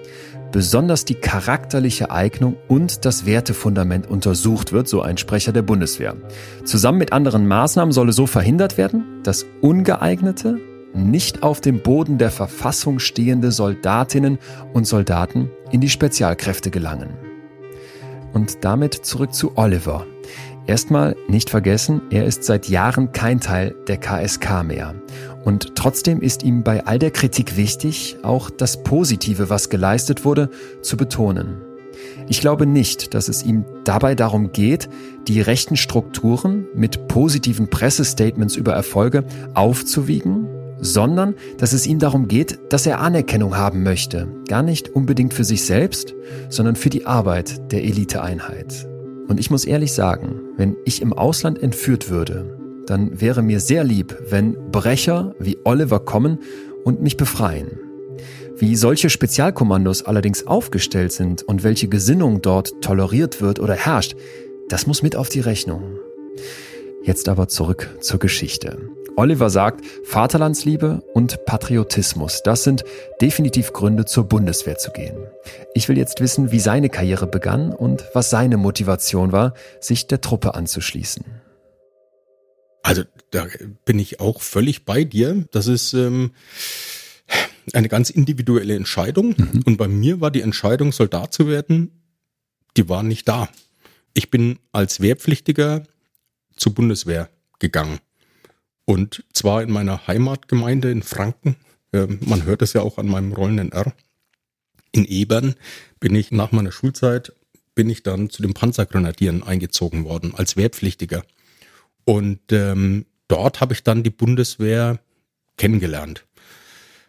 besonders die charakterliche Eignung und das Wertefundament untersucht wird, so ein Sprecher der Bundeswehr. Zusammen mit anderen Maßnahmen solle so verhindert werden, dass ungeeignete, nicht auf dem Boden der Verfassung stehende Soldatinnen und Soldaten in die Spezialkräfte gelangen. Und damit zurück zu Oliver. Erstmal nicht vergessen, er ist seit Jahren kein Teil der KSK mehr. Und trotzdem ist ihm bei all der Kritik wichtig, auch das Positive, was geleistet wurde, zu betonen. Ich glaube nicht, dass es ihm dabei darum geht, die rechten Strukturen mit positiven Pressestatements über Erfolge aufzuwiegen, sondern dass es ihm darum geht, dass er Anerkennung haben möchte, gar nicht unbedingt für sich selbst, sondern für die Arbeit der Eliteeinheit. Und ich muss ehrlich sagen, wenn ich im Ausland entführt würde, dann wäre mir sehr lieb, wenn Brecher wie Oliver kommen und mich befreien. Wie solche Spezialkommandos allerdings aufgestellt sind und welche Gesinnung dort toleriert wird oder herrscht, das muss mit auf die Rechnung. Jetzt aber zurück zur Geschichte. Oliver sagt, Vaterlandsliebe und Patriotismus, das sind definitiv Gründe zur Bundeswehr zu gehen. Ich will jetzt wissen, wie seine Karriere begann und was seine Motivation war, sich der Truppe anzuschließen. Also da bin ich auch völlig bei dir. Das ist ähm, eine ganz individuelle Entscheidung. Mhm. Und bei mir war die Entscheidung, Soldat zu werden, die war nicht da. Ich bin als Wehrpflichtiger zur Bundeswehr gegangen. Und zwar in meiner Heimatgemeinde in Franken. Äh, man hört es ja auch an meinem rollenden R. In Ebern bin ich nach meiner Schulzeit bin ich dann zu den Panzergrenadieren eingezogen worden als Wehrpflichtiger. Und ähm, dort habe ich dann die Bundeswehr kennengelernt.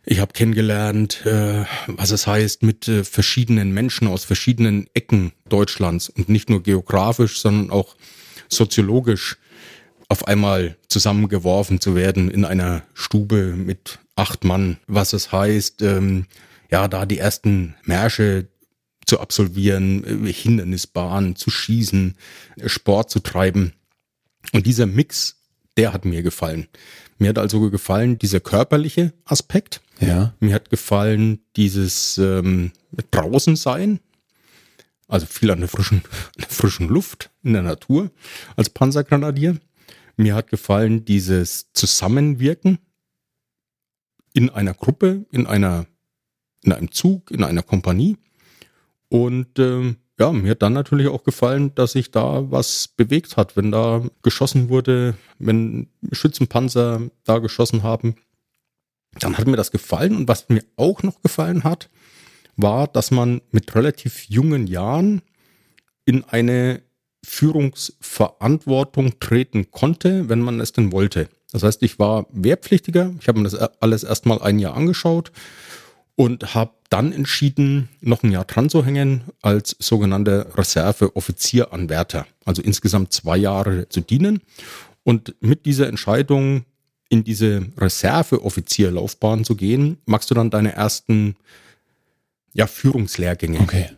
Ich habe kennengelernt, äh, was es heißt, mit äh, verschiedenen Menschen aus verschiedenen Ecken Deutschlands und nicht nur geografisch, sondern auch soziologisch auf einmal zusammengeworfen zu werden in einer Stube mit acht Mann, was es heißt, ähm, ja, da die ersten Märsche zu absolvieren, äh, Hindernisbahnen zu schießen, Sport zu treiben. Und dieser Mix, der hat mir gefallen. Mir hat also gefallen dieser körperliche Aspekt. Ja. Mir hat gefallen dieses ähm, draußen sein, also viel an der frischen, an der frischen Luft in der Natur als Panzergrenadier. Mir hat gefallen dieses Zusammenwirken in einer Gruppe, in einer, in einem Zug, in einer Kompanie. Und ähm, ja, mir hat dann natürlich auch gefallen, dass sich da was bewegt hat, wenn da geschossen wurde, wenn Schützenpanzer da geschossen haben. Dann hat mir das gefallen und was mir auch noch gefallen hat, war, dass man mit relativ jungen Jahren in eine Führungsverantwortung treten konnte, wenn man es denn wollte. Das heißt, ich war Wehrpflichtiger, ich habe mir das alles erstmal ein Jahr angeschaut und habe dann entschieden, noch ein Jahr dran zu hängen als sogenannter Reserveoffizieranwärter. Also insgesamt zwei Jahre zu dienen. Und mit dieser Entscheidung in diese Reserveoffizierlaufbahn zu gehen, machst du dann deine ersten ja, Führungslehrgänge. Okay.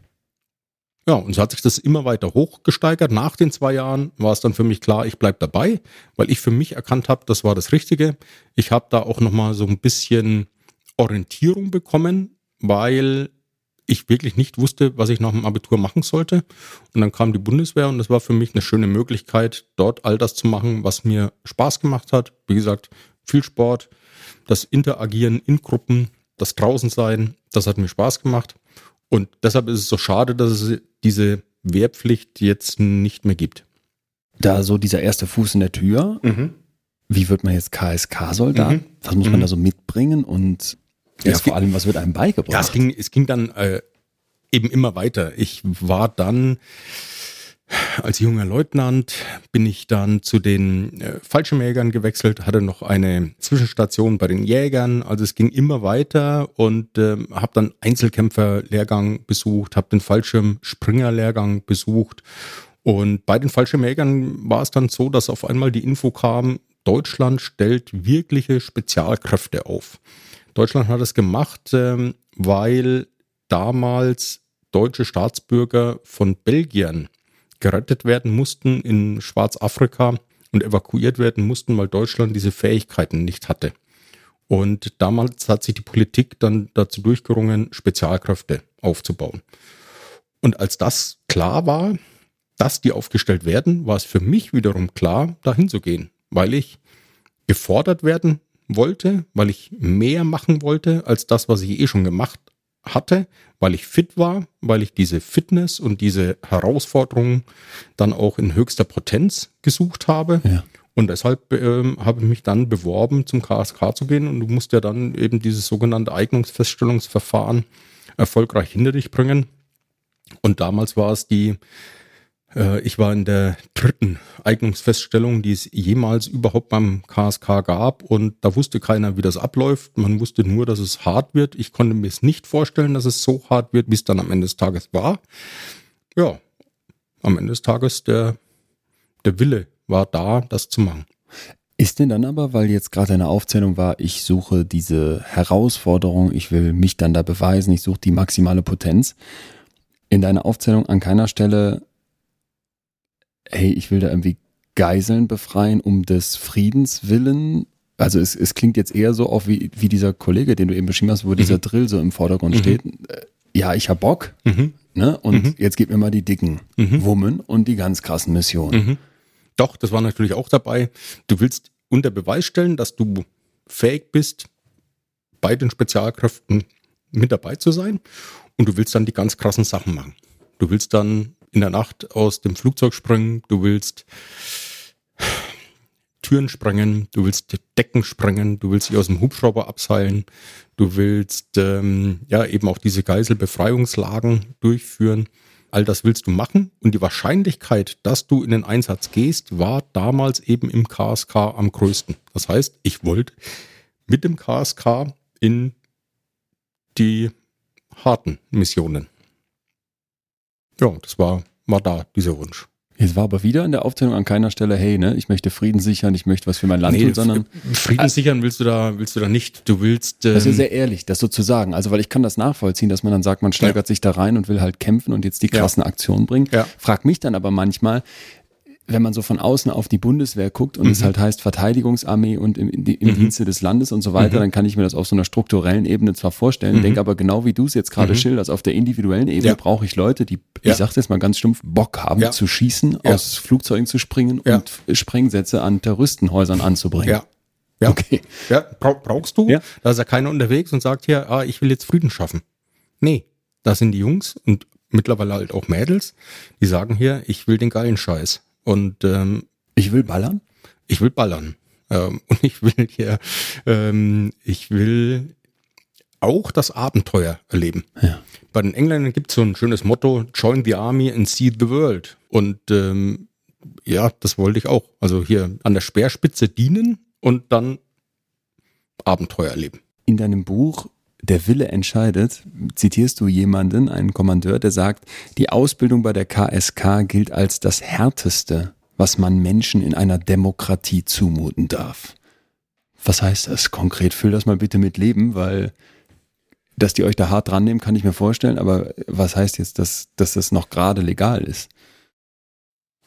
Ja, und so hat sich das immer weiter hochgesteigert. Nach den zwei Jahren war es dann für mich klar, ich bleib dabei, weil ich für mich erkannt habe, das war das Richtige. Ich habe da auch nochmal so ein bisschen Orientierung bekommen, weil ich wirklich nicht wusste, was ich nach dem Abitur machen sollte. Und dann kam die Bundeswehr und das war für mich eine schöne Möglichkeit, dort all das zu machen, was mir Spaß gemacht hat. Wie gesagt, viel Sport, das Interagieren in Gruppen, das Draußensein, das hat mir Spaß gemacht. Und deshalb ist es so schade, dass es diese Wehrpflicht jetzt nicht mehr gibt. Da so dieser erste Fuß in der Tür. Mhm. Wie wird man jetzt KSK-Soldat? Mhm. Was muss man mhm. da so mitbringen? Und ja, vor allem, was wird einem beigebracht? Ja, es ging, es ging dann äh, eben immer weiter. Ich war dann als junger Leutnant bin ich dann zu den äh, Fallschirmjägern gewechselt, hatte noch eine Zwischenstation bei den Jägern. Also es ging immer weiter und äh, habe dann Einzelkämpferlehrgang besucht, habe den Fallschirmspringerlehrgang besucht. Und bei den Fallschirmjägern war es dann so, dass auf einmal die Info kam, Deutschland stellt wirkliche Spezialkräfte auf. Deutschland hat es gemacht, äh, weil damals deutsche Staatsbürger von Belgiern gerettet werden mussten in Schwarzafrika und evakuiert werden mussten, weil Deutschland diese Fähigkeiten nicht hatte. Und damals hat sich die Politik dann dazu durchgerungen, Spezialkräfte aufzubauen. Und als das klar war, dass die aufgestellt werden, war es für mich wiederum klar, dahin zu gehen, weil ich gefordert werden wollte, weil ich mehr machen wollte als das, was ich eh schon gemacht hatte, weil ich fit war, weil ich diese Fitness und diese Herausforderungen dann auch in höchster Potenz gesucht habe. Ja. Und deshalb ähm, habe ich mich dann beworben, zum KSK zu gehen. Und du musst ja dann eben dieses sogenannte Eignungsfeststellungsverfahren erfolgreich hinter dich bringen. Und damals war es die ich war in der dritten Eignungsfeststellung, die es jemals überhaupt beim KSK gab und da wusste keiner, wie das abläuft. Man wusste nur, dass es hart wird. Ich konnte mir es nicht vorstellen, dass es so hart wird, wie es dann am Ende des Tages war. Ja, am Ende des Tages der, der Wille war da, das zu machen. Ist denn dann aber, weil jetzt gerade eine Aufzählung war, ich suche diese Herausforderung, ich will mich dann da beweisen, ich suche die maximale Potenz, in deiner Aufzählung an keiner Stelle hey, ich will da irgendwie Geiseln befreien um des Friedens willen. Also es, es klingt jetzt eher so auch wie, wie dieser Kollege, den du eben beschrieben hast, wo mhm. dieser Drill so im Vordergrund mhm. steht. Äh, ja, ich hab Bock, mhm. ne? Und mhm. jetzt gib mir mal die dicken mhm. Wummen und die ganz krassen Missionen. Mhm. Doch, das war natürlich auch dabei. Du willst unter Beweis stellen, dass du fähig bist, bei den Spezialkräften mit dabei zu sein. Und du willst dann die ganz krassen Sachen machen. Du willst dann in der Nacht aus dem Flugzeug springen, du willst Türen sprengen, du willst Decken sprengen, du willst dich aus dem Hubschrauber abseilen, du willst ähm, ja eben auch diese Geiselbefreiungslagen durchführen. All das willst du machen und die Wahrscheinlichkeit, dass du in den Einsatz gehst, war damals eben im KSK am größten. Das heißt, ich wollte mit dem KSK in die harten Missionen. Ja, das war, war da, dieser Wunsch. Jetzt war aber wieder in der Aufzählung an keiner Stelle, hey, ne, ich möchte Frieden sichern, ich möchte was für mein Land nee, tun, sondern. Frieden sichern willst du da, willst du da nicht. Du willst. Ähm, das ist ja ähm, sehr ehrlich, das so zu sagen. Also, weil ich kann das nachvollziehen, dass man dann sagt, man steigert ja. sich da rein und will halt kämpfen und jetzt die krassen ja. Aktionen bringen. Ja. Frag mich dann aber manchmal, wenn man so von außen auf die Bundeswehr guckt und mhm. es halt heißt Verteidigungsarmee und im, im mhm. Dienste des Landes und so weiter, mhm. dann kann ich mir das auf so einer strukturellen Ebene zwar vorstellen, mhm. denke aber genau wie du es jetzt gerade mhm. schilderst, auf der individuellen Ebene ja. brauche ich Leute, die, ja. ich sag's jetzt mal ganz stumpf, Bock haben ja. zu schießen, aus Flugzeugen zu springen und Sprengsätze an Terroristenhäusern anzubringen. Ja. Ja, okay. Ja, brauchst du? Ja. Da ist ja keiner unterwegs und sagt hier, ah, ich will jetzt Frieden schaffen. Nee, da sind die Jungs und mittlerweile halt auch Mädels, die sagen hier, ich will den geilen Scheiß. Und ähm, ich will ballern? Ich will ballern. Ähm, und ich will hier, ähm, ich will auch das Abenteuer erleben. Ja. Bei den Engländern gibt es so ein schönes Motto, Join the Army and see the world. Und ähm, ja, das wollte ich auch. Also hier an der Speerspitze dienen und dann Abenteuer erleben. In deinem Buch der Wille entscheidet, zitierst du jemanden, einen Kommandeur, der sagt, die Ausbildung bei der KSK gilt als das Härteste, was man Menschen in einer Demokratie zumuten darf. Was heißt das konkret? Füll das mal bitte mit Leben, weil dass die euch da hart dran nehmen, kann ich mir vorstellen, aber was heißt jetzt, dass, dass das noch gerade legal ist?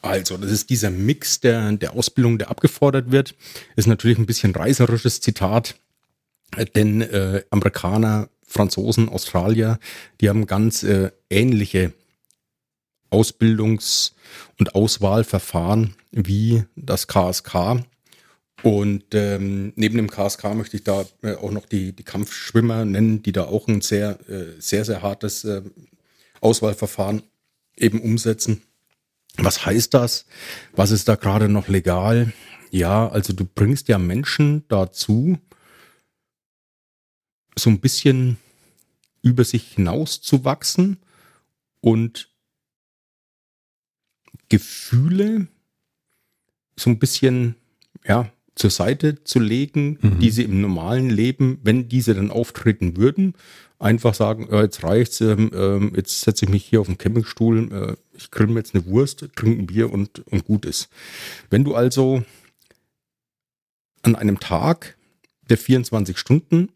Also, das ist dieser Mix der, der Ausbildung, der abgefordert wird. Ist natürlich ein bisschen reißerisches Zitat Denn äh, Amerikaner, Franzosen, Australier, die haben ganz äh, ähnliche Ausbildungs- und Auswahlverfahren wie das KSK. Und ähm, neben dem KSK möchte ich da äh, auch noch die, die Kampfschwimmer nennen, die da auch ein sehr, äh, sehr, sehr hartes äh, Auswahlverfahren eben umsetzen. Was heißt das? Was ist da gerade noch legal? Ja, also du bringst ja Menschen dazu, so ein bisschen über sich hinaus zu wachsen und Gefühle so ein bisschen, ja, zur Seite zu legen, mhm. die sie im normalen Leben, wenn diese dann auftreten würden, einfach sagen, äh, jetzt reicht's, ähm, äh, jetzt setze ich mich hier auf den Campingstuhl, äh, ich grill mir jetzt eine Wurst, trinke ein Bier und, und gut ist. Wenn du also an einem Tag, der 24 Stunden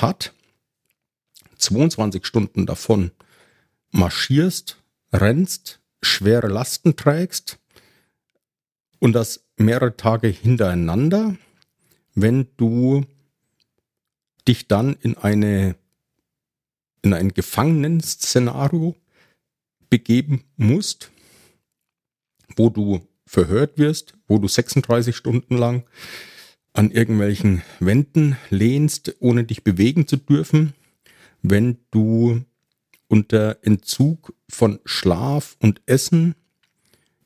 hat, 22 Stunden davon marschierst, rennst, schwere Lasten trägst und das mehrere Tage hintereinander, wenn du dich dann in eine in ein Gefangenenszenario begeben musst, wo du verhört wirst, wo du 36 Stunden lang an irgendwelchen Wänden lehnst, ohne dich bewegen zu dürfen, wenn du unter Entzug von Schlaf und Essen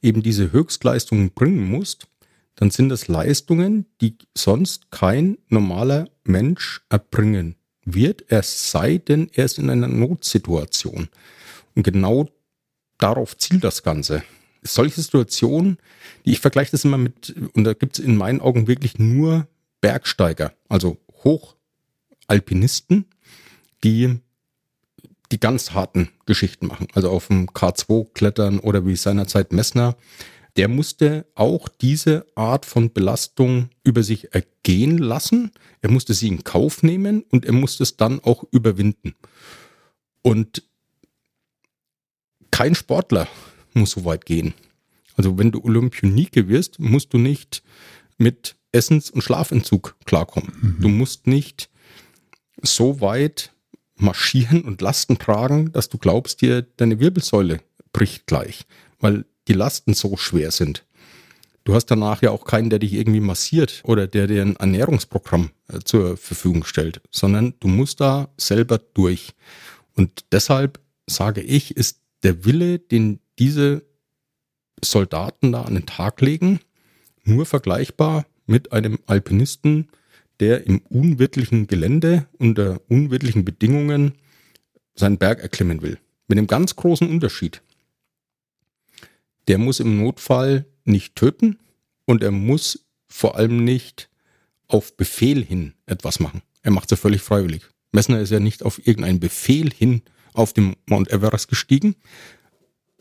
eben diese Höchstleistungen bringen musst, dann sind das Leistungen, die sonst kein normaler Mensch erbringen wird, es sei denn, er ist in einer Notsituation. Und genau darauf zielt das Ganze. Solche Situationen, die ich vergleiche das immer mit, und da gibt es in meinen Augen wirklich nur Bergsteiger, also Hochalpinisten, die die ganz harten Geschichten machen, also auf dem K2 klettern oder wie seinerzeit Messner der musste auch diese Art von Belastung über sich ergehen lassen. Er musste sie in Kauf nehmen und er musste es dann auch überwinden. Und kein Sportler muss so weit gehen. Also wenn du Olympionike wirst, musst du nicht mit Essens- und Schlafentzug klarkommen. Mhm. Du musst nicht so weit marschieren und Lasten tragen, dass du glaubst, dir deine Wirbelsäule bricht gleich. Weil die Lasten so schwer sind. Du hast danach ja auch keinen, der dich irgendwie massiert oder der dir ein Ernährungsprogramm äh, zur Verfügung stellt, sondern du musst da selber durch. Und deshalb sage ich, ist der Wille, den diese Soldaten da an den Tag legen, nur vergleichbar mit einem Alpinisten, der im unwirtlichen Gelände unter unwirtlichen Bedingungen seinen Berg erklimmen will. Mit einem ganz großen Unterschied der muss im Notfall nicht töten und er muss vor allem nicht auf Befehl hin etwas machen. Er macht es ja völlig freiwillig. Messner ist ja nicht auf irgendeinen Befehl hin auf dem Mount Everest gestiegen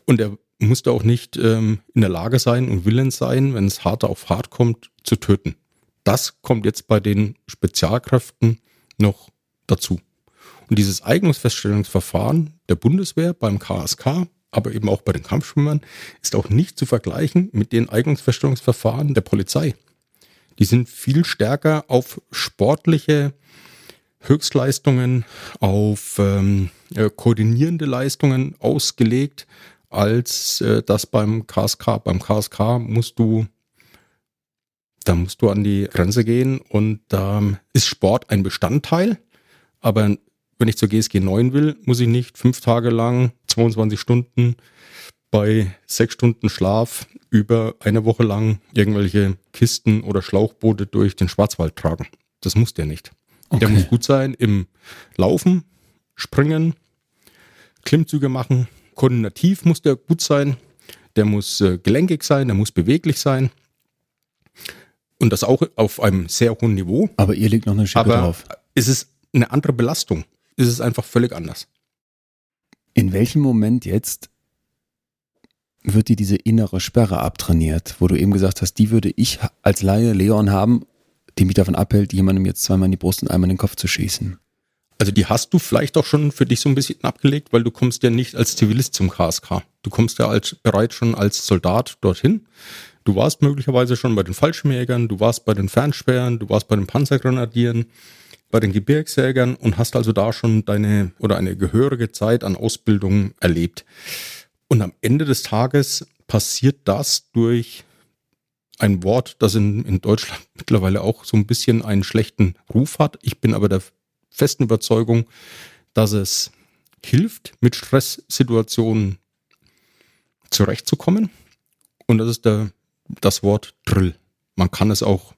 und er musste auch nicht ähm, in der Lage sein und willens sein, wenn es hart auf hart kommt, zu töten. Das kommt jetzt bei den Spezialkräften noch dazu. Und dieses Eignungsfeststellungsverfahren der Bundeswehr beim KSK aber eben auch bei den Kampfschwimmern, ist auch nicht zu vergleichen mit den Eignungsfeststellungsverfahren der Polizei. Die sind viel stärker auf sportliche Höchstleistungen, auf ähm, äh, koordinierende Leistungen ausgelegt, als äh, das beim KSK. Beim KSK musst du da musst du an die Grenze gehen und da ähm, ist Sport ein Bestandteil, aber wenn ich zur GSG 9 will, muss ich nicht fünf Tage lang 22 Stunden bei sechs Stunden Schlaf über eine Woche lang irgendwelche Kisten oder Schlauchboote durch den Schwarzwald tragen. Das muss der nicht. Okay. Der muss gut sein im Laufen, Springen, Klimmzüge machen. Koordinativ muss der gut sein. Der muss äh, gelenkig sein, der muss beweglich sein. Und das auch auf einem sehr hohen Niveau. Aber ihr liegt noch eine Schippe Aber drauf. Es ist eine andere Belastung. Es ist einfach völlig anders. In welchem Moment jetzt wird dir diese innere Sperre abtrainiert, wo du eben gesagt hast, die würde ich als Laie Leon haben, die mich davon abhält, jemandem jetzt zweimal in die Brust und einmal in den Kopf zu schießen? Also die hast du vielleicht auch schon für dich so ein bisschen abgelegt, weil du kommst ja nicht als Zivilist zum KSK. Du kommst ja als, bereits schon als Soldat dorthin. Du warst möglicherweise schon bei den Fallschirmjägern, du warst bei den Fernsperren, du warst bei den Panzergrenadieren. bei den Gebirgsjägern und hast also da schon deine oder eine gehörige Zeit an Ausbildung erlebt. Und am Ende des Tages passiert das durch ein Wort, das in, in Deutschland mittlerweile auch so ein bisschen einen schlechten Ruf hat. Ich bin aber der festen Überzeugung, dass es hilft, mit Stresssituationen zurechtzukommen. Und das ist der, das Wort Drill. Man kann es auch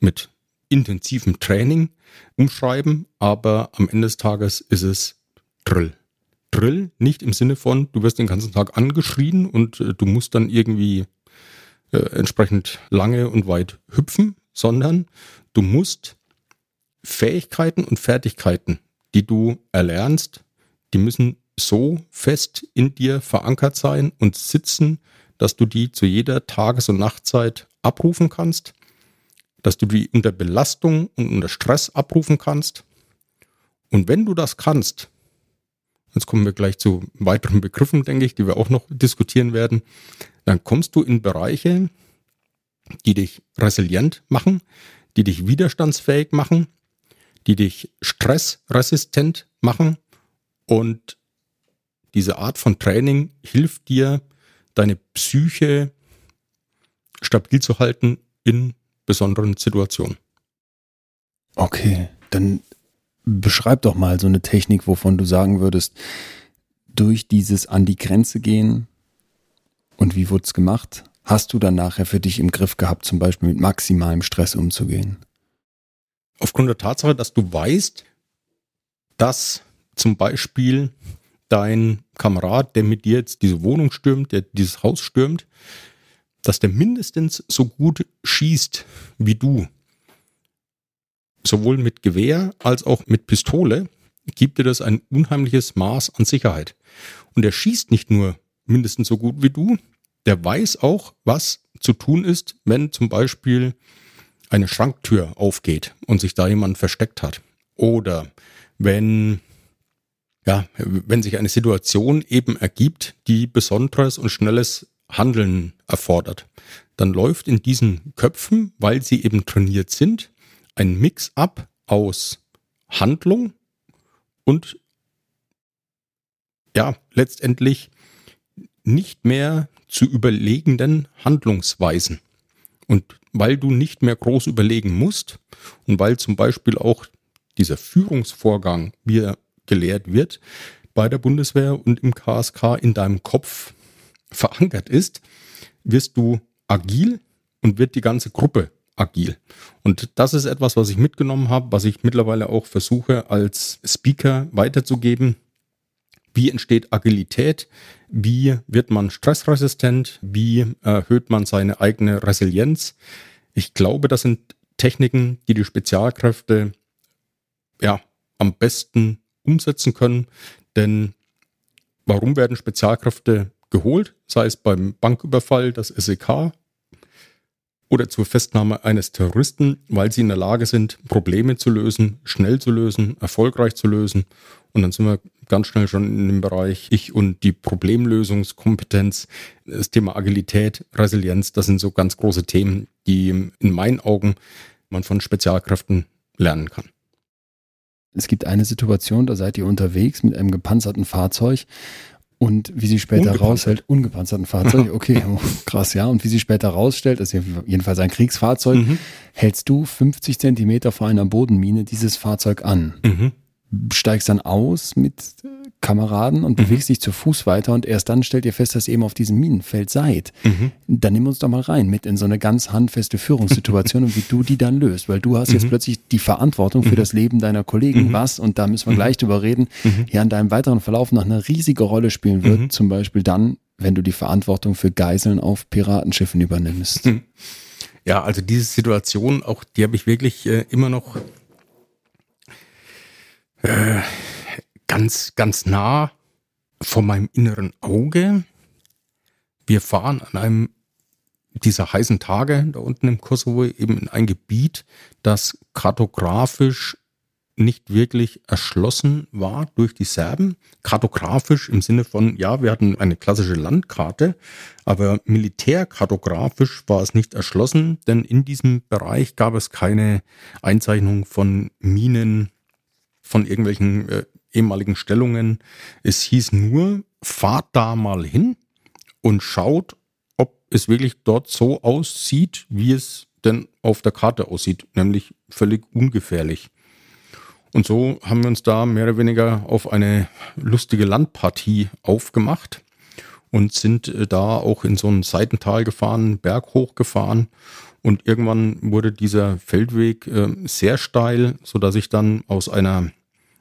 mit intensivem Training umschreiben, aber am Ende des Tages ist es Drill. Drill nicht im Sinne von, du wirst den ganzen Tag angeschrien und äh, du musst dann irgendwie äh, entsprechend lange und weit hüpfen, sondern du musst Fähigkeiten und Fertigkeiten, die du erlernst, die müssen so fest in dir verankert sein und sitzen, dass du die zu jeder Tages- und Nachtzeit abrufen kannst, dass du die unter Belastung und unter Stress abrufen kannst. Und wenn du das kannst, jetzt kommen wir gleich zu weiteren Begriffen, denke ich, die wir auch noch diskutieren werden, dann kommst du in Bereiche, die dich resilient machen, die dich widerstandsfähig machen, die dich stressresistent machen und diese Art von Training hilft dir, deine Psyche stabil zu halten in besonderen Situationen. Okay, dann beschreib doch mal so eine Technik, wovon du sagen würdest, durch dieses an die Grenze gehen und wie wurde es gemacht, hast du dann nachher für dich im Griff gehabt, zum Beispiel mit maximalem Stress umzugehen? Aufgrund der Tatsache, dass du weißt, dass zum Beispiel dein Kamerad, der mit dir jetzt diese Wohnung stürmt, der dieses Haus stürmt, dass der mindestens so gut schießt wie du, sowohl mit Gewehr als auch mit Pistole, gibt dir das ein unheimliches Maß an Sicherheit. Und er schießt nicht nur mindestens so gut wie du, der weiß auch, was zu tun ist, wenn zum Beispiel eine Schranktür aufgeht und sich da jemand versteckt hat. Oder wenn ja, wenn sich eine Situation eben ergibt, die besonderes und schnelles Handeln erfordert, dann läuft in diesen Köpfen, weil sie eben trainiert sind, ein Mix ab aus Handlung und ja, letztendlich nicht mehr zu überlegenden Handlungsweisen. Und weil du nicht mehr groß überlegen musst und weil zum Beispiel auch dieser Führungsvorgang, wie er gelehrt wird bei der Bundeswehr und im KSK in deinem Kopf verankert ist, wirst du agil und wird die ganze Gruppe agil. Und das ist etwas, was ich mitgenommen habe, was ich mittlerweile auch versuche als Speaker weiterzugeben. Wie entsteht Agilität? Wie wird man stressresistent? Wie erhöht man seine eigene Resilienz? Ich glaube, das sind Techniken, die die Spezialkräfte ja am besten umsetzen können. Denn warum werden Spezialkräfte geholt? Sei es beim Banküberfall, das SEK oder zur Festnahme eines Terroristen, weil sie in der Lage sind, Probleme zu lösen, schnell zu lösen, erfolgreich zu lösen. Und dann sind wir ganz schnell schon in dem Bereich Ich und die Problemlösungskompetenz, das Thema Agilität, Resilienz, das sind so ganz große Themen, die in meinen Augen man von Spezialkräften lernen kann. Es gibt eine Situation, da seid ihr unterwegs mit einem gepanzerten Fahrzeug und wie sie später raushält, ungepanzerten Fahrzeug, okay, oh, krass, ja. Und wie sie später rausstellt, ist jedenfalls ein Kriegsfahrzeug, mhm. hältst du 50 Zentimeter vor einer Bodenmine dieses Fahrzeug an. Mhm steigst dann aus mit Kameraden und mhm. bewegst dich zu Fuß weiter und erst dann stellt ihr fest, dass ihr eben auf diesem Minenfeld seid. Mhm. Dann nimm uns doch mal rein mit in so eine ganz handfeste Führungssituation und wie du die dann löst, weil du hast mhm. jetzt plötzlich die Verantwortung für mhm. das Leben deiner Kollegen, mhm. was, und da müssen wir gleich drüber reden, ja in deinem weiteren Verlauf noch eine riesige Rolle spielen wird, zum Beispiel dann, wenn du die Verantwortung für Geiseln auf Piratenschiffen übernimmst. Ja, also diese Situation, auch die habe ich wirklich äh, immer noch äh, ganz, ganz nah vor meinem inneren Auge. Wir fahren an einem dieser heißen Tage da unten im Kosovo eben in ein Gebiet, das kartografisch nicht wirklich erschlossen war durch die Serben. Kartografisch im Sinne von, ja, wir hatten eine klassische Landkarte, aber militärkartografisch war es nicht erschlossen, denn in diesem Bereich gab es keine Einzeichnung von Minen, von irgendwelchen äh, ehemaligen Stellungen. Es hieß nur, fahrt da mal hin und schaut, ob es wirklich dort so aussieht, wie es denn auf der Karte aussieht, nämlich völlig ungefährlich. Und so haben wir uns da mehr oder weniger auf eine lustige Landpartie aufgemacht und sind äh, da auch in so ein Seitental gefahren, Berg hochgefahren und irgendwann wurde dieser Feldweg äh, sehr steil, so dass ich dann aus einer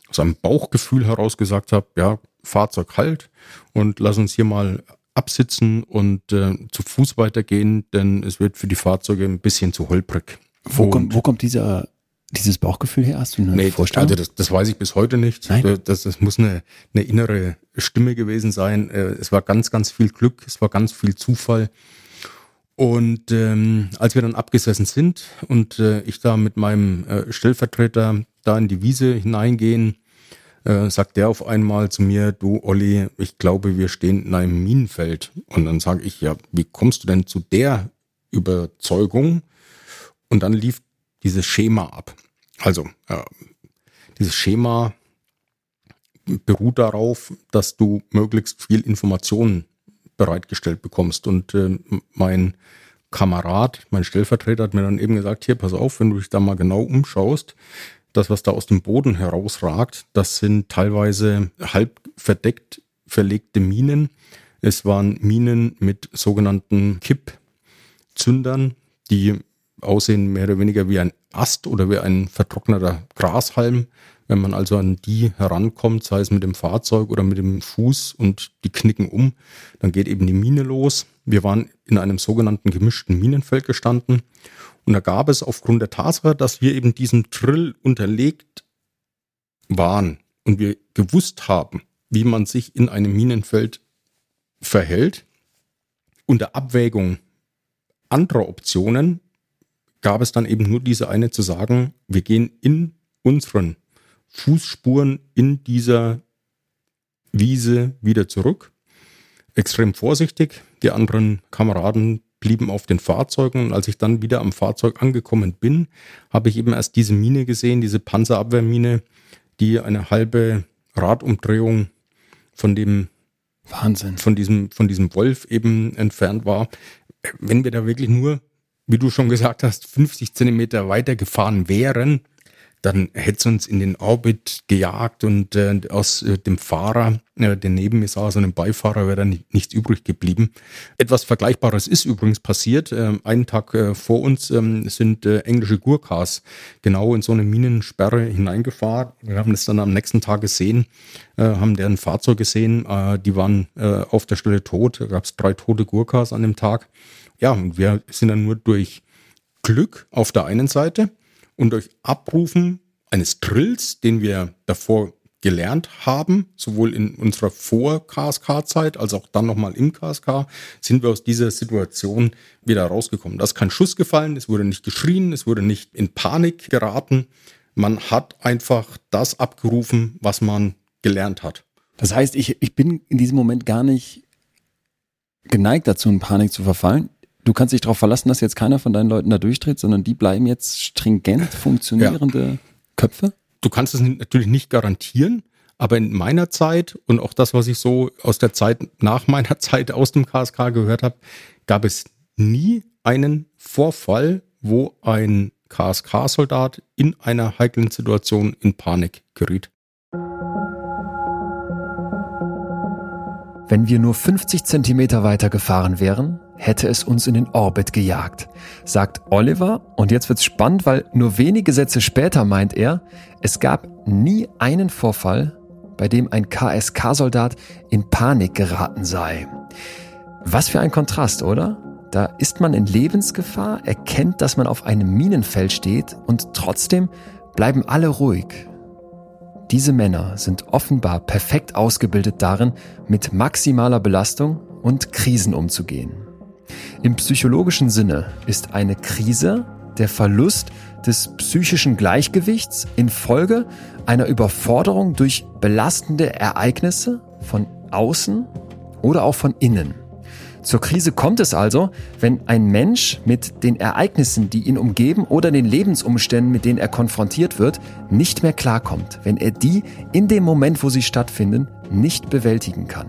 aus einem Bauchgefühl heraus gesagt habe, ja, Fahrzeug halt und lass uns hier mal absitzen und äh, zu Fuß weitergehen, denn es wird für die Fahrzeuge ein bisschen zu holprig. Wo, kommt, wo kommt dieser dieses Bauchgefühl her? Hast du eine nee, Vorstellung? Also das, das weiß ich bis heute nicht. Nein? Das, das muss eine, eine innere Stimme gewesen sein. Äh, es war ganz, ganz viel Glück, es war ganz viel Zufall. Und ähm, als wir dann abgesessen sind und äh, ich da mit meinem äh, Stellvertreter da in die Wiese hineingehen, äh, sagt der auf einmal zu mir, du Olli, ich glaube, wir stehen in einem Minenfeld. Und dann sage ich, ja, wie kommst du denn zu der Überzeugung? Und dann lief dieses Schema ab. Also, äh, dieses Schema beruht darauf, dass du möglichst viel Informationen bereitgestellt bekommst. Und äh, mein Kamerad, mein Stellvertreter hat mir dann eben gesagt, hier, pass auf, wenn du dich da mal genau umschaust, das, was da aus dem Boden herausragt, das sind teilweise halb verdeckt verlegte Minen. Es waren Minen mit sogenannten Kippzündern, die aussehen mehr oder weniger wie ein Ast oder wie ein vertrockneter Grashalm. Wenn man also an die herankommt, sei es mit dem Fahrzeug oder mit dem Fuß und die knicken um, dann geht eben die Mine los. Wir waren in einem sogenannten gemischten Minenfeld gestanden und da gab es aufgrund der Tatsache, dass wir eben diesem Drill unterlegt waren und wir gewusst haben, wie man sich in einem Minenfeld verhält, unter Abwägung anderer Optionen gab es dann eben nur diese eine zu sagen, wir gehen in unseren Fußspuren in dieser Wiese wieder zurück. Extrem vorsichtig. Die anderen Kameraden blieben auf den Fahrzeugen und als ich dann wieder am Fahrzeug angekommen bin, habe ich eben erst diese Mine gesehen, diese Panzerabwehrmine, die eine halbe Radumdrehung von dem Wahnsinn, von diesem, von diesem Wolf eben entfernt war. Wenn wir da wirklich nur wie du schon gesagt hast, 50 Zentimeter weiter gefahren wären, dann hätte es uns in den Orbit gejagt und äh, aus äh, dem Fahrer, äh, der neben mir saß, und Beifahrer wäre dann nichts übrig geblieben. Etwas Vergleichbares ist übrigens passiert. Äh, einen Tag äh, vor uns ähm, sind äh, englische Gurkas genau in so eine Minensperre hineingefahren. Wir haben das dann am nächsten Tag gesehen, äh, haben deren Fahrzeug gesehen. Äh, die waren äh, auf der Stelle tot. Da gab es drei tote Gurkas an dem Tag. Ja, und wir sind dann nur durch Glück auf der einen Seite und durch Abrufen eines Drills, den wir davor gelernt haben, sowohl in unserer Vor-KSK-Zeit als auch dann nochmal im KSK, sind wir aus dieser Situation wieder rausgekommen. Da ist kein Schuss gefallen, es wurde nicht geschrien, es wurde nicht in Panik geraten. Man hat einfach das abgerufen, was man gelernt hat. Das heißt, ich, ich bin in diesem Moment gar nicht geneigt dazu, in Panik zu verfallen du kannst dich darauf verlassen, dass jetzt keiner von deinen Leuten da durchdreht, sondern die bleiben jetzt stringent funktionierende ja. Köpfe? Du kannst es natürlich nicht garantieren, aber in meiner Zeit und auch das, was ich so aus der Zeit nach meiner Zeit aus dem KSK gehört habe, gab es nie einen Vorfall, wo ein KSK-Soldat in einer heiklen Situation in Panik geriet. Wenn wir nur 50 Zentimeter weiter gefahren wären, hätte es uns in den Orbit gejagt, sagt Oliver. Und jetzt wird's spannend, weil nur wenige Sätze später meint er, es gab nie einen Vorfall, bei dem ein KSK-Soldat in Panik geraten sei. Was für ein Kontrast, oder? Da ist man in Lebensgefahr, erkennt, dass man auf einem Minenfeld steht und trotzdem bleiben alle ruhig. Diese Männer sind offenbar perfekt ausgebildet darin, mit maximaler Belastung und Krisen umzugehen. Im psychologischen Sinne ist eine Krise der Verlust des psychischen Gleichgewichts infolge einer Überforderung durch belastende Ereignisse von außen oder auch von innen. Zur Krise kommt es also, wenn ein Mensch mit den Ereignissen, die ihn umgeben oder den Lebensumständen, mit denen er konfrontiert wird, nicht mehr klarkommt, wenn er die in dem Moment, wo sie stattfinden, nicht bewältigen kann.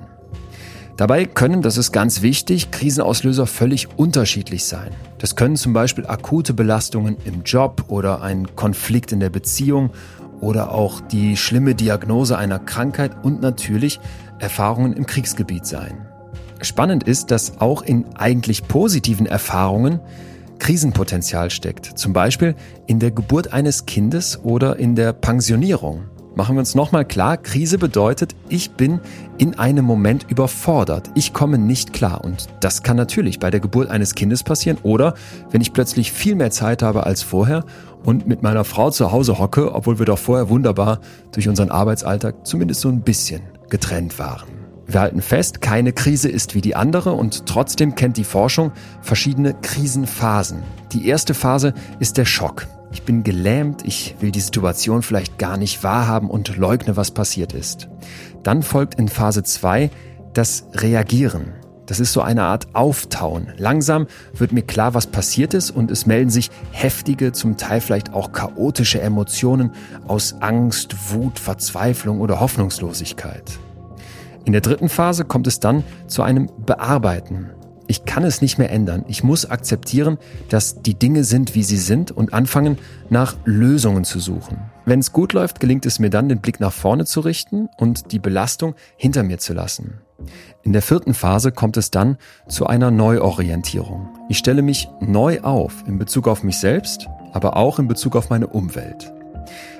Dabei können, das ist ganz wichtig, Krisenauslöser völlig unterschiedlich sein. Das können zum Beispiel akute Belastungen im Job oder ein Konflikt in der Beziehung oder auch die schlimme Diagnose einer Krankheit und natürlich Erfahrungen im Kriegsgebiet sein. Spannend ist, dass auch in eigentlich positiven Erfahrungen Krisenpotenzial steckt. Zum Beispiel in der Geburt eines Kindes oder in der Pensionierung. Machen wir uns nochmal klar, Krise bedeutet, ich bin in einem Moment überfordert. Ich komme nicht klar. Und das kann natürlich bei der Geburt eines Kindes passieren oder wenn ich plötzlich viel mehr Zeit habe als vorher und mit meiner Frau zu Hause hocke, obwohl wir doch vorher wunderbar durch unseren Arbeitsalltag zumindest so ein bisschen getrennt waren. Wir halten fest, keine Krise ist wie die andere und trotzdem kennt die Forschung verschiedene Krisenphasen. Die erste Phase ist der Schock. Ich bin gelähmt, ich will die Situation vielleicht gar nicht wahrhaben und leugne, was passiert ist. Dann folgt in Phase 2 das Reagieren. Das ist so eine Art Auftauen. Langsam wird mir klar, was passiert ist und es melden sich heftige, zum Teil vielleicht auch chaotische Emotionen aus Angst, Wut, Verzweiflung oder Hoffnungslosigkeit. In der dritten Phase kommt es dann zu einem Bearbeiten. Ich kann es nicht mehr ändern. Ich muss akzeptieren, dass die Dinge sind, wie sie sind und anfangen, nach Lösungen zu suchen. Wenn es gut läuft, gelingt es mir dann, den Blick nach vorne zu richten und die Belastung hinter mir zu lassen. In der vierten Phase kommt es dann zu einer Neuorientierung. Ich stelle mich neu auf in Bezug auf mich selbst, aber auch in Bezug auf meine Umwelt.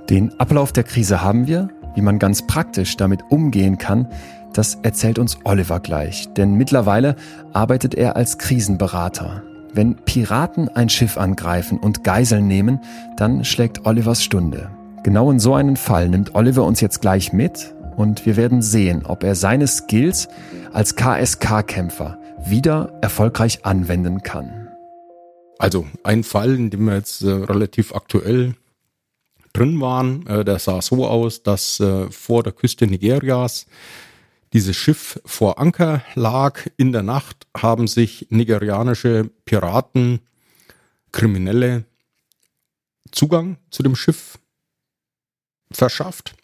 Den Ablauf der Krise haben wir, wie man ganz praktisch damit umgehen kann, das erzählt uns Oliver gleich, denn mittlerweile arbeitet er als Krisenberater. Wenn Piraten ein Schiff angreifen und Geiseln nehmen, dann schlägt Olivers Stunde. Genau in so einen Fall nimmt Oliver uns jetzt gleich mit und wir werden sehen, ob er seine Skills als KSK-Kämpfer wieder erfolgreich anwenden kann. Also ein Fall, in dem wir jetzt äh, relativ aktuell drin waren, äh, der sah so aus, dass äh, vor der Küste Nigerias dieses Schiff vor Anker lag. In der Nacht haben sich nigerianische Piraten, Kriminelle Zugang zu dem Schiff verschafft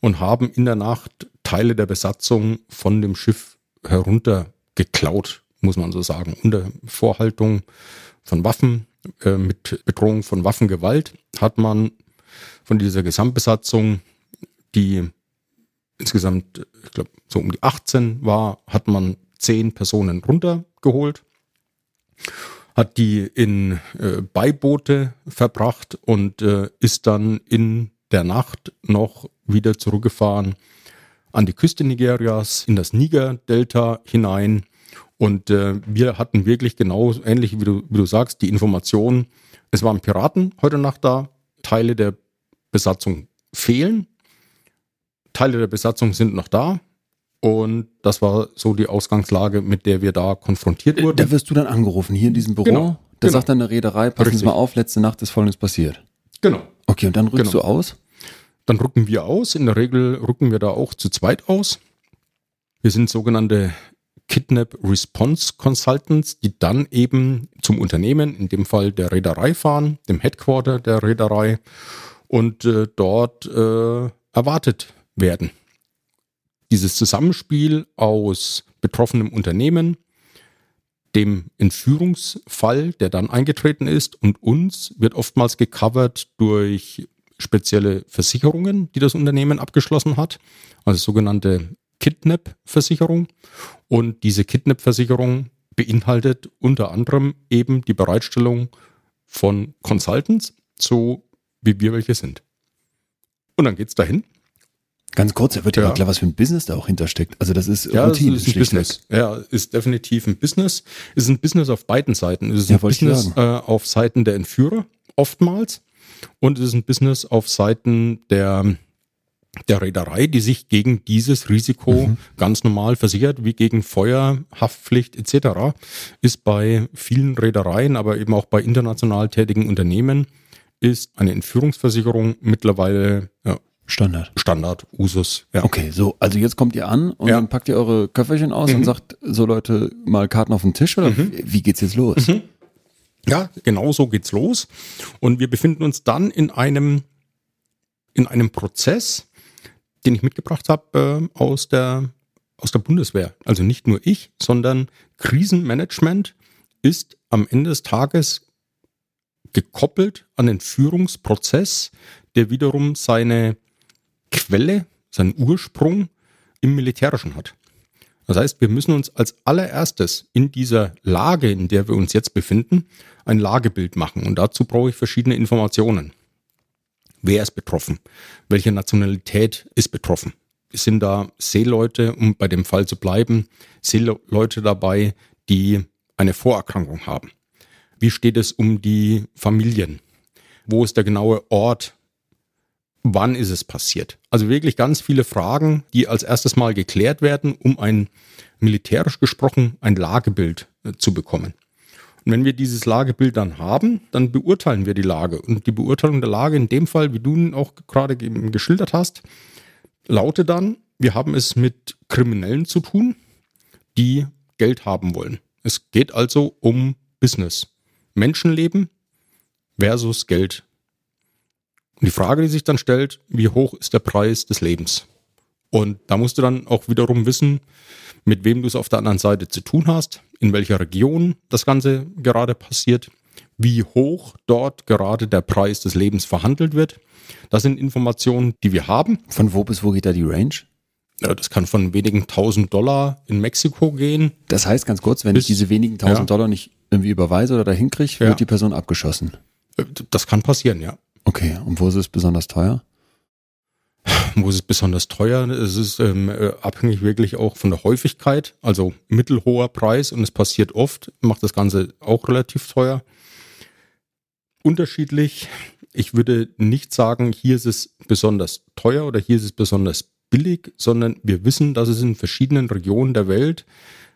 und haben in der Nacht Teile der Besatzung von dem Schiff heruntergeklaut, muss man so sagen, unter Vorhaltung von Waffen, äh, mit Bedrohung von Waffengewalt hat man von dieser Gesamtbesatzung, die insgesamt, ich glaube, so um die 18 war, hat man zehn Personen runtergeholt, hat die in äh, Beiboote verbracht und äh, ist dann in der Nacht noch wieder zurückgefahren an die Küste Nigerias, in das Niger-Delta hinein. Und äh, wir hatten wirklich genau, ähnlich wie du, wie du sagst, die Information, es waren Piraten heute Nacht da, Teile der Besatzung fehlen. Teile der Besatzung sind noch da. Und das war so die Ausgangslage, mit der wir da konfrontiert wurden. Da wirst du dann angerufen, hier in diesem Büro. Genau, da genau. sagt dann eine Reederei, passen Richtig. Sie mal auf, letzte Nacht ist Folgendes passiert. Genau. Okay, und dann rückst genau. du aus? Dann rücken wir aus. In der Regel rücken wir da auch zu zweit aus. Wir sind sogenannte Kidnap Response Consultants, die dann eben zum Unternehmen, in dem Fall der Reederei fahren, dem Headquarter der Reederei und äh, dort äh, erwartet werden. Dieses Zusammenspiel aus betroffenem Unternehmen, dem Entführungsfall, der dann eingetreten ist, und uns wird oftmals gecovert durch spezielle Versicherungen, die das Unternehmen abgeschlossen hat, also sogenannte Kidnap-Versicherung. Und diese Kidnap-Versicherung beinhaltet unter anderem eben die Bereitstellung von Consultants, so wie wir welche sind. Und dann geht's dahin Ganz kurz, da wird ja, ja klar, was für ein Business da auch hintersteckt. Also das ist ja, Routine. Ist ein Business. Ja, ist definitiv ein Business. Ist ein Business auf beiden Seiten. Es ist ja, ein Business äh, auf Seiten der Entführer oftmals und es ist ein Business auf Seiten der der Reederei, die sich gegen dieses Risiko mhm. ganz normal versichert, wie gegen Feuer, Haftpflicht etc., ist bei vielen Reedereien, aber eben auch bei international tätigen Unternehmen ist eine Entführungsversicherung mittlerweile ja, Standard. Standard, Usus. Ja. Okay, so, also jetzt kommt ihr an und ja. dann packt ihr eure Köfferchen aus mhm. und sagt, so Leute, mal Karten auf den Tisch oder mhm. wie geht's jetzt los? Mhm. Ja, genau so geht's los. Und wir befinden uns dann in einem, in einem Prozess, den ich mitgebracht habe äh, aus der aus der Bundeswehr. Also nicht nur ich, sondern Krisenmanagement ist am Ende des Tages gekoppelt an den Führungsprozess, der wiederum seine Quelle, seinen Ursprung im Militärischen hat. Das heißt, wir müssen uns als allererstes in dieser Lage, in der wir uns jetzt befinden, ein Lagebild machen. Und dazu brauche ich verschiedene Informationen. Wer ist betroffen? Welche Nationalität ist betroffen? Sind da Seeleute, um bei dem Fall zu bleiben, Seeleute dabei, die eine Vorerkrankung haben? Wie steht es um die Familien? Wo ist der genaue Ort wann ist es passiert? Also wirklich ganz viele Fragen, die als erstes mal geklärt werden, um ein militärisch gesprochen ein Lagebild äh, zu bekommen. Und wenn wir dieses Lagebild dann haben, dann beurteilen wir die Lage. Und die Beurteilung der Lage in dem Fall, wie du ihn auch gerade geschildert hast, lautet dann, wir haben es mit Kriminellen zu tun, die Geld haben wollen. Es geht also um Business. Menschenleben versus Geld und die Frage, die sich dann stellt, wie hoch ist der Preis des Lebens? Und da musst du dann auch wiederum wissen, mit wem du es auf der anderen Seite zu tun hast, in welcher Region das Ganze gerade passiert, wie hoch dort gerade der Preis des Lebens verhandelt wird. Das sind Informationen, die wir haben. Von wo bis wo geht da die Range? Ja, das kann von wenigen tausend Dollar in Mexiko gehen. Das heißt ganz kurz, wenn bis, ich diese wenigen tausend ja. Dollar nicht irgendwie überweise oder dahin kriege, wird ja. die Person abgeschossen. Das kann passieren, ja. Okay, und wo ist es besonders teuer? Wo ist es besonders teuer? Es ist ähm, äh, abhängig wirklich auch von der Häufigkeit, also mittelhoher Preis und es passiert oft, macht das Ganze auch relativ teuer. Unterschiedlich. Ich würde nicht sagen, hier ist es besonders teuer oder hier ist es besonders billig, sondern wir wissen, dass es in verschiedenen Regionen der Welt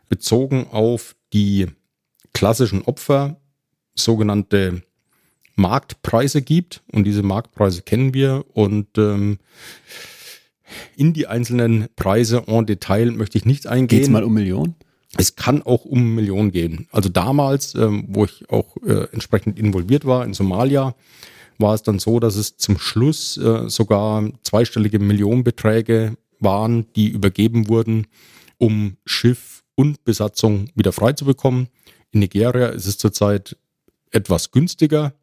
bezogen auf die klassischen Opfer sogenannte Marktpreise gibt und diese Marktpreise kennen wir und ähm, in die einzelnen Preise en Detail möchte ich nicht eingehen. Geht mal um Millionen? Es kann auch um Millionen gehen. Also damals, ähm, wo ich auch äh, entsprechend involviert war in Somalia, war es dann so, dass es zum Schluss äh, sogar zweistellige Millionenbeträge waren, die übergeben wurden, um Schiff und Besatzung wieder frei zu bekommen. In Nigeria ist es zurzeit etwas günstiger.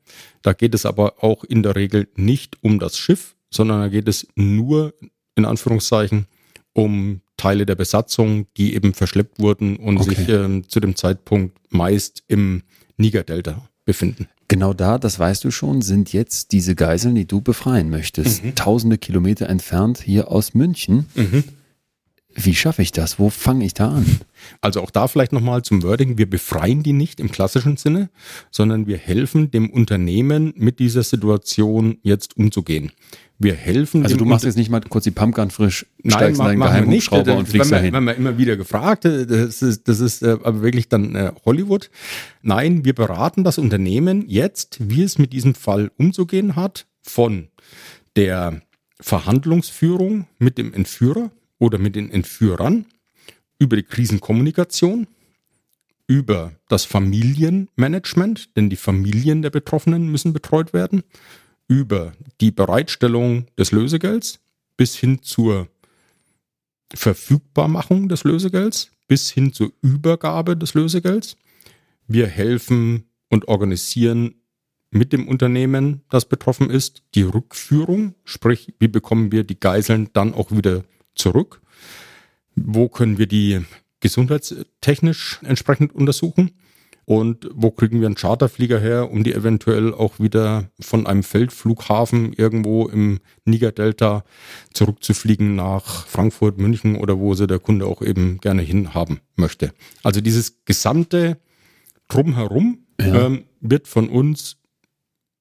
Da geht es aber auch in der Regel nicht um das Schiff, sondern da geht es nur in Anführungszeichen um Teile der Besatzung, die eben verschleppt wurden und okay. sich äh, zu dem Zeitpunkt meist im Niger-Delta befinden. Genau da, das weißt du schon, sind jetzt diese Geiseln, die du befreien möchtest. Mhm. Tausende Kilometer entfernt hier aus München. Mhm. Wie schaffe ich das? Wo fange ich da an? Also auch da vielleicht nochmal zum Wording. Wir befreien die nicht im klassischen Sinne, sondern wir helfen dem Unternehmen mit dieser Situation jetzt umzugehen. Wir helfen. Also du machst jetzt nicht mal kurz die Pumpgun frisch, Nein, steigst mach, in deinen Geheimhubschrauber und fliegst dahin. Wenn man immer wieder gefragt, äh, das ist, das ist äh, aber wirklich dann äh, Hollywood. Nein, wir beraten das Unternehmen jetzt, wie es mit diesem Fall umzugehen hat, von der Verhandlungsführung mit dem Entführer, oder mit den Entführern, über die Krisenkommunikation, über das Familienmanagement, denn die Familien der Betroffenen müssen betreut werden, über die Bereitstellung des Lösegelds bis hin zur Verfügbarmachung des Lösegelds, bis hin zur Übergabe des Lösegelds. Wir helfen und organisieren mit dem Unternehmen, das betroffen ist, die Rückführung, sprich, wie bekommen wir die Geiseln dann auch wieder zurück? Wo können wir die gesundheitstechnisch entsprechend untersuchen? Und wo kriegen wir einen Charterflieger her, um die eventuell auch wieder von einem Feldflughafen irgendwo im Niger-Delta zurückzufliegen nach Frankfurt, München oder wo sie der Kunde auch eben gerne hinhaben möchte. Also dieses gesamte Drumherum ja. ähm, wird von uns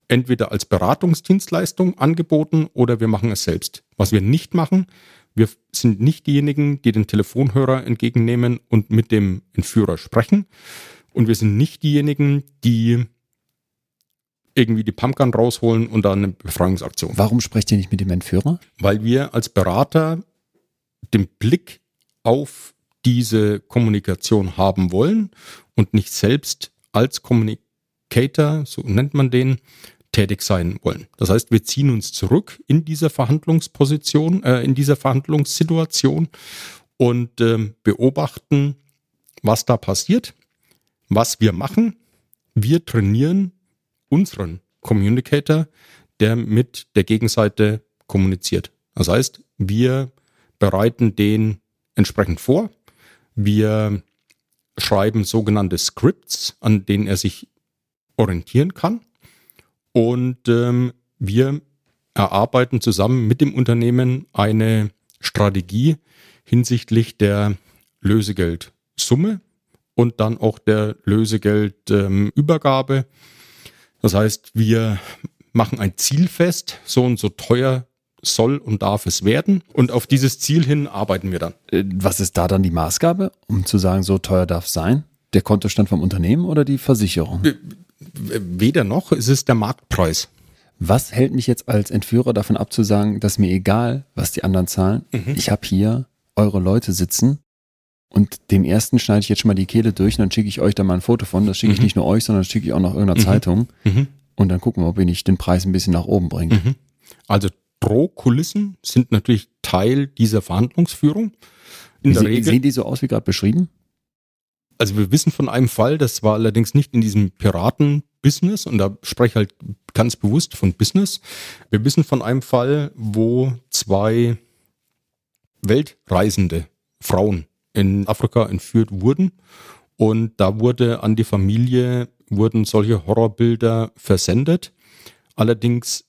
entweder als Beratungsdienstleistung angeboten oder wir machen es selbst. Was wir nicht machen, wir sind nicht diejenigen, die den Telefonhörer entgegennehmen und mit dem Entführer sprechen. Und wir sind nicht diejenigen, die irgendwie die Pumpgun rausholen und dann eine Befreiungsaktion. Warum sprecht ihr nicht mit dem Entführer? Weil wir als Berater den Blick auf diese Kommunikation haben wollen und nicht selbst als Communicator, so nennt man den, tätig sein wollen. Das heißt, wir ziehen uns zurück in dieser Verhandlungsposition, äh, in dieser Verhandlungssituation und ähm, beobachten, was da passiert, was wir machen. Wir trainieren unseren Communicator, der mit der Gegenseite kommuniziert. Das heißt, wir bereiten den entsprechend vor. Wir schreiben sogenannte Scripts, an denen er sich orientieren kann. Und ähm, wir erarbeiten zusammen mit dem Unternehmen eine Strategie hinsichtlich der Lösegeldsumme und dann auch der Lösegeldübergabe. Ähm, das heißt, wir machen ein Ziel fest, so und so teuer soll und darf es werden. Und auf dieses Ziel hin arbeiten wir dann. Äh, was ist da dann die Maßgabe, um zu sagen, so teuer darf es sein? Der Kontostand vom Unternehmen oder die Versicherung? Weder noch, es ist der Marktpreis. Was hält mich jetzt als Entführer davon ab zu sagen, dass mir egal, was die anderen zahlen, mhm. ich habe hier eure Leute sitzen und dem ersten schneide ich jetzt schon mal die Kehle durch und dann schicke ich euch da mal ein Foto von. Das schicke ich mhm. nicht nur euch, sondern das schicke ich auch noch irgendeiner mhm. Zeitung. Mhm. Und dann gucken wir, ob ihr nicht den Preis ein bisschen nach oben bringt. Mhm. Also Drohkulissen sind natürlich Teil dieser Verhandlungsführung. In wie der Regel. Sehen die so aus wie gerade beschrieben? Also wir wissen von einem Fall, das war allerdings nicht in diesem Piraten-Business und da spreche ich halt ganz bewusst von Business. Wir wissen von einem Fall, wo zwei Weltreisende Frauen in Afrika entführt wurden und da wurde an die Familie wurden solche Horrorbilder versendet, allerdings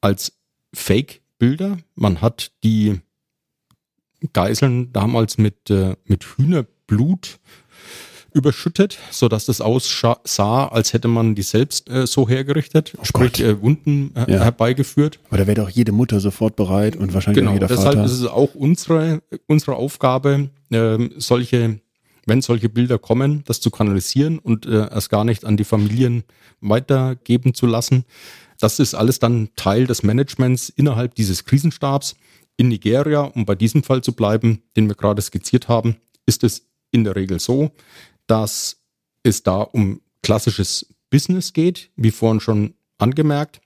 als Fake-Bilder. Man hat die Geiseln damals mit, äh, mit Hühnerblut überschüttet, so dass das aussah, als hätte man die selbst äh, so hergerichtet, oh sprich äh, Wunden äh, ja. herbeigeführt. Aber da wäre doch jede Mutter sofort bereit und wahrscheinlich genau, auch jeder deshalb Vater. ist es auch unsere, unsere Aufgabe, äh, solche, wenn solche Bilder kommen, das zu kanalisieren und äh, es gar nicht an die Familien weitergeben zu lassen. Das ist alles dann Teil des Managements innerhalb dieses Krisenstabs. In Nigeria, um bei diesem Fall zu bleiben, den wir gerade skizziert haben, ist es in der Regel so, dass es da um klassisches Business geht, wie vorhin schon angemerkt.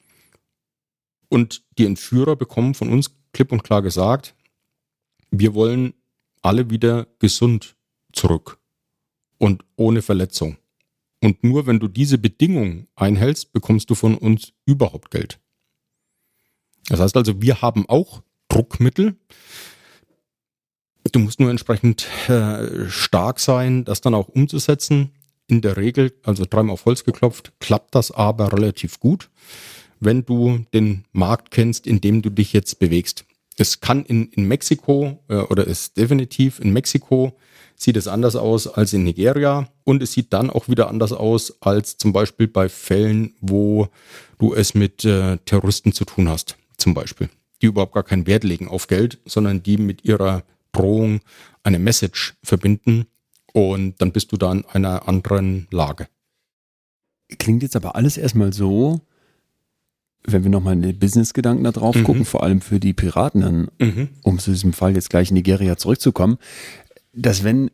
Und die Entführer bekommen von uns klipp und klar gesagt, wir wollen alle wieder gesund zurück und ohne Verletzung. Und nur wenn du diese Bedingung einhältst, bekommst du von uns überhaupt Geld. Das heißt also, wir haben auch Druckmittel, Du musst nur entsprechend äh, stark sein, das dann auch umzusetzen. In der Regel, also dreimal auf Holz geklopft, klappt das aber relativ gut, wenn du den Markt kennst, in dem du dich jetzt bewegst. Es kann in, in Mexiko äh, oder ist definitiv in Mexiko sieht es anders aus als in Nigeria und es sieht dann auch wieder anders aus als zum Beispiel bei Fällen, wo du es mit äh, Terroristen zu tun hast, zum Beispiel, die überhaupt gar keinen Wert legen auf Geld, sondern die mit ihrer Drohung eine Message verbinden und dann bist du da in einer anderen Lage. Klingt jetzt aber alles erstmal so, wenn wir nochmal in den Business-Gedanken da drauf mhm. gucken, vor allem für die Piraten, dann, mhm. um zu diesem Fall jetzt gleich in Nigeria zurückzukommen, dass wenn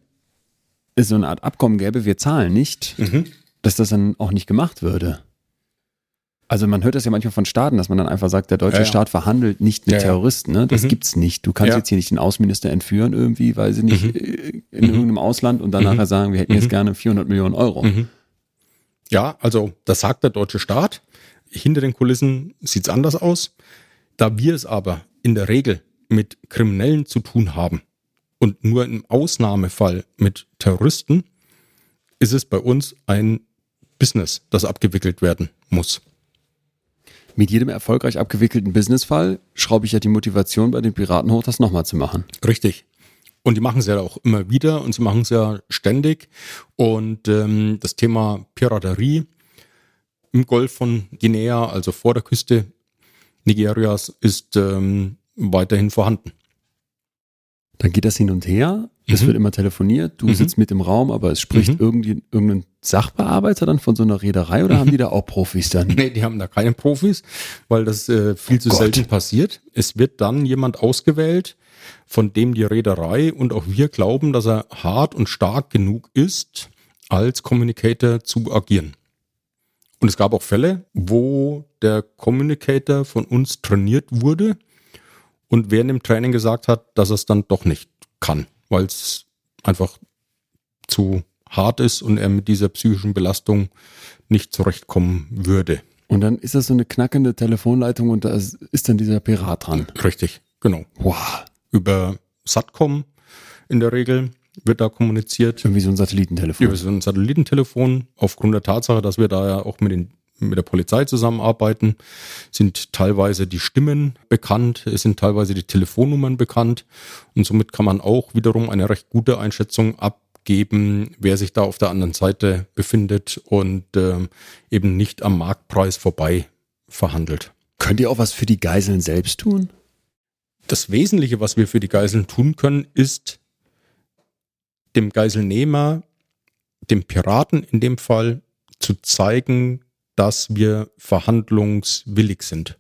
es so eine Art Abkommen gäbe, wir zahlen nicht, mhm. dass das dann auch nicht gemacht würde. Also man hört das ja manchmal von Staaten, dass man dann einfach sagt, der deutsche ja, ja. Staat verhandelt nicht mit ja, Terroristen. Ne? Das mhm. gibt's nicht. Du kannst jetzt hier nicht den Außenminister entführen irgendwie, weil sie nicht mhm. Äh, in mhm. irgendeinem Ausland und dann mhm. nachher sagen, wir hätten jetzt mhm. gerne 400 Millionen Euro. Ja, also das sagt der deutsche Staat. Hinter den Kulissen sieht's anders aus. Da wir es aber in der Regel mit Kriminellen zu tun haben und nur im Ausnahmefall mit Terroristen, ist es bei uns ein Business, das abgewickelt werden muss mit jedem erfolgreich abgewickelten Businessfall schraube ich ja die Motivation bei den Piraten hoch, das nochmal zu machen. Richtig. Und die machen es ja auch immer wieder und sie machen es ja ständig. Und ähm, das Thema Piraterie im Golf von Guinea, also vor der Küste Nigerias, ist ähm, weiterhin vorhanden. Dann geht das hin und her. Es mhm. wird immer telefoniert. Du mhm. sitzt mit im Raum, aber es spricht mhm. irgendein Sachbearbeiter dann von so einer Reederei oder haben die da auch Profis dann? Nee, die haben da keine Profis, weil das äh, viel zu Gott. selten passiert. Es wird dann jemand ausgewählt, von dem die Reederei und auch wir glauben, dass er hart und stark genug ist, als Communicator zu agieren. Und es gab auch Fälle, wo der Communicator von uns trainiert wurde und während dem Training gesagt hat, dass er es dann doch nicht kann, weil es einfach zu hart ist und er mit dieser psychischen Belastung nicht zurechtkommen würde. Und dann ist das so eine knackende Telefonleitung und da ist dann dieser Pirat dran. Richtig, genau. Wow. Über Satcom in der Regel wird da kommuniziert. Irgendwie so ein Satellitentelefon. Über so ein Satellitentelefon. Aufgrund der Tatsache, dass wir da ja auch mit, den, mit der Polizei zusammenarbeiten, sind teilweise die Stimmen bekannt, es sind teilweise die Telefonnummern bekannt und somit kann man auch wiederum eine recht gute Einschätzung abgeben, wer sich da auf der anderen Seite befindet und ähm, eben nicht am Marktpreis vorbei verhandelt. Könnt ihr auch was für die Geiseln selbst tun? Das Wesentliche, was wir für die Geiseln tun können, ist dem Geiselnehmer, dem Piraten in dem Fall, zu zeigen, dass wir verhandlungswillig sind.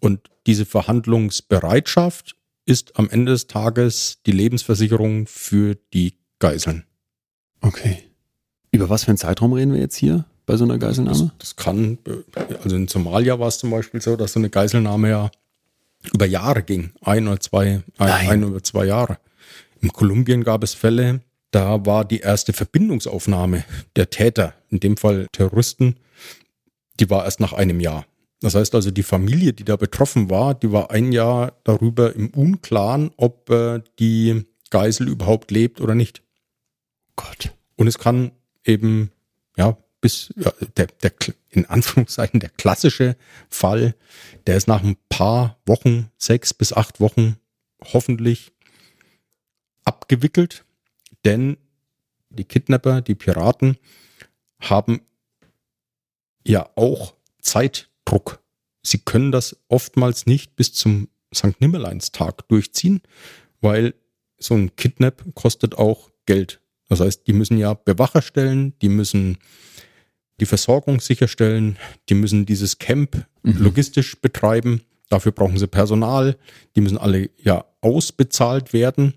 Und diese Verhandlungsbereitschaft ist am Ende des Tages die Lebensversicherung für die Geiseln. Okay. Über was für einen Zeitraum reden wir jetzt hier bei so einer Das, Geiselnahme? das kann, äh, also in Somalia war es zum Beispiel so, dass so eine Geiselnahme ja über Jahre ging. Ein oder zwei, ein, ein oder zwei Jahre. In Kolumbien gab es Fälle, da war die erste Verbindungsaufnahme der Täter, in dem Fall Terroristen, die war erst nach einem Jahr. Das heißt also, die Familie, die da betroffen war, die war ein Jahr darüber im Unklaren, ob äh, die Geisel überhaupt lebt oder nicht. Gott. Und es kann eben, ja, bis ja, der, der, in Anführungszeichen, der klassische Fall, der ist nach ein paar Wochen, sechs bis acht Wochen, hoffentlich abgewickelt. Denn die Kidnapper, die Piraten, haben ja auch Zeitdruck. Sie können das oftmals nicht bis zum St. Nimmerleinstag durchziehen, weil so ein Kidnap kostet auch Geld. Das heißt, die müssen ja Bewacher stellen, die müssen die Versorgung sicherstellen, die müssen dieses Camp Mhm. logistisch betreiben. Dafür brauchen sie Personal. Die müssen alle ja ausbezahlt werden.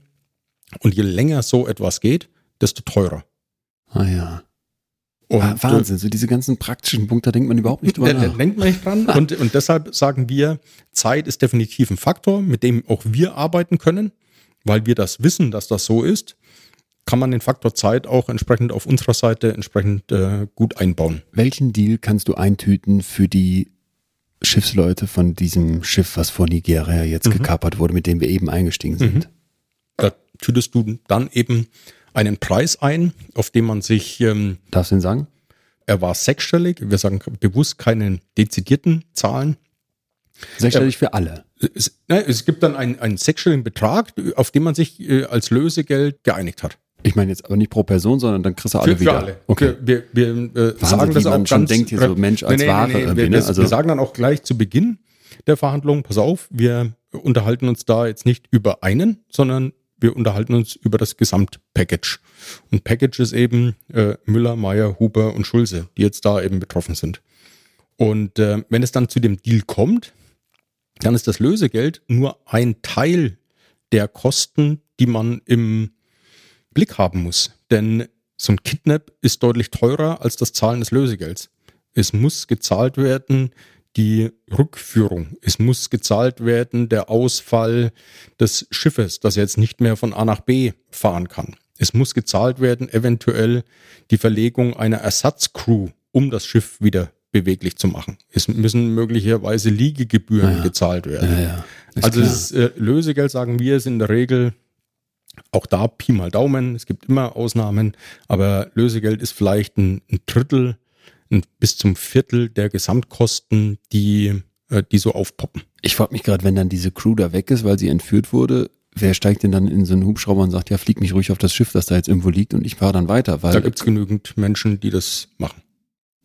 Und je länger so etwas geht, desto teurer. Ah ja. Und, Ah, Wahnsinn, so diese ganzen praktischen Punkte, da denkt man überhaupt nicht drüber äh, nach. denkt man nicht dran. Und, und deshalb sagen wir, Zeit ist definitiv ein Faktor, mit dem auch wir arbeiten können, weil wir das wissen, dass das so ist. Kann man den Faktor Zeit auch entsprechend auf unserer Seite entsprechend äh, gut einbauen. Welchen Deal kannst du eintüten für die Schiffsleute von diesem Schiff, was vor Nigeria jetzt Mhm. gekapert wurde, mit dem wir eben eingestiegen sind? Da tütest du dann eben einen Preis ein, auf den man sich, ähm, Darfst du den sagen? er war sechsstellig, wir sagen bewusst keine dezidierten Zahlen. Sechsstellig für alle. Es, ne, es gibt dann einen, einen sechsstelligen Betrag, auf den man sich äh, als Lösegeld geeinigt hat. Ich meine jetzt aber nicht pro Person, sondern dann kriegst du alle Für, wieder. für alle. Okay. Wir, wir, wir äh, sagen das auch schon ganz denkt hier so Mensch als Ware irgendwie, wir, ne? Also- wir sagen dann auch gleich zu Beginn der Verhandlungen, pass auf, wir unterhalten uns da jetzt nicht über einen, sondern wir unterhalten uns über das Gesamtpackage. Und Package ist eben äh, Müller, Meyer, Huber und Schulze, die jetzt da eben betroffen sind. Und äh, wenn es dann zu dem Deal kommt, dann ist das Lösegeld nur ein Teil der Kosten, die man im Blick haben muss. Denn so ein Kidnap ist deutlich teurer als das Zahlen des Lösegelds. Es muss gezahlt werden die Rückführung. Es muss gezahlt werden der Ausfall des Schiffes, das jetzt nicht mehr von A nach B fahren kann. Es muss gezahlt werden eventuell die Verlegung einer Ersatzcrew, um das Schiff wieder beweglich zu machen. Es müssen möglicherweise Liegegebühren Ja. gezahlt werden. Ja, ja. Ist Also das äh, Lösegeld, sagen wir, ist in der Regel auch da Pi mal Daumen. Es gibt immer Ausnahmen, aber Lösegeld ist vielleicht ein, ein Drittel bis zum Viertel der Gesamtkosten, die, äh, die so aufpoppen. Ich frage mich gerade, wenn dann diese Crew da weg ist, weil sie entführt wurde, wer steigt denn dann in so einen Hubschrauber und sagt, ja, flieg mich ruhig auf das Schiff, das da jetzt irgendwo liegt und ich fahre dann weiter, weil Da gibt es genügend Menschen, die das machen.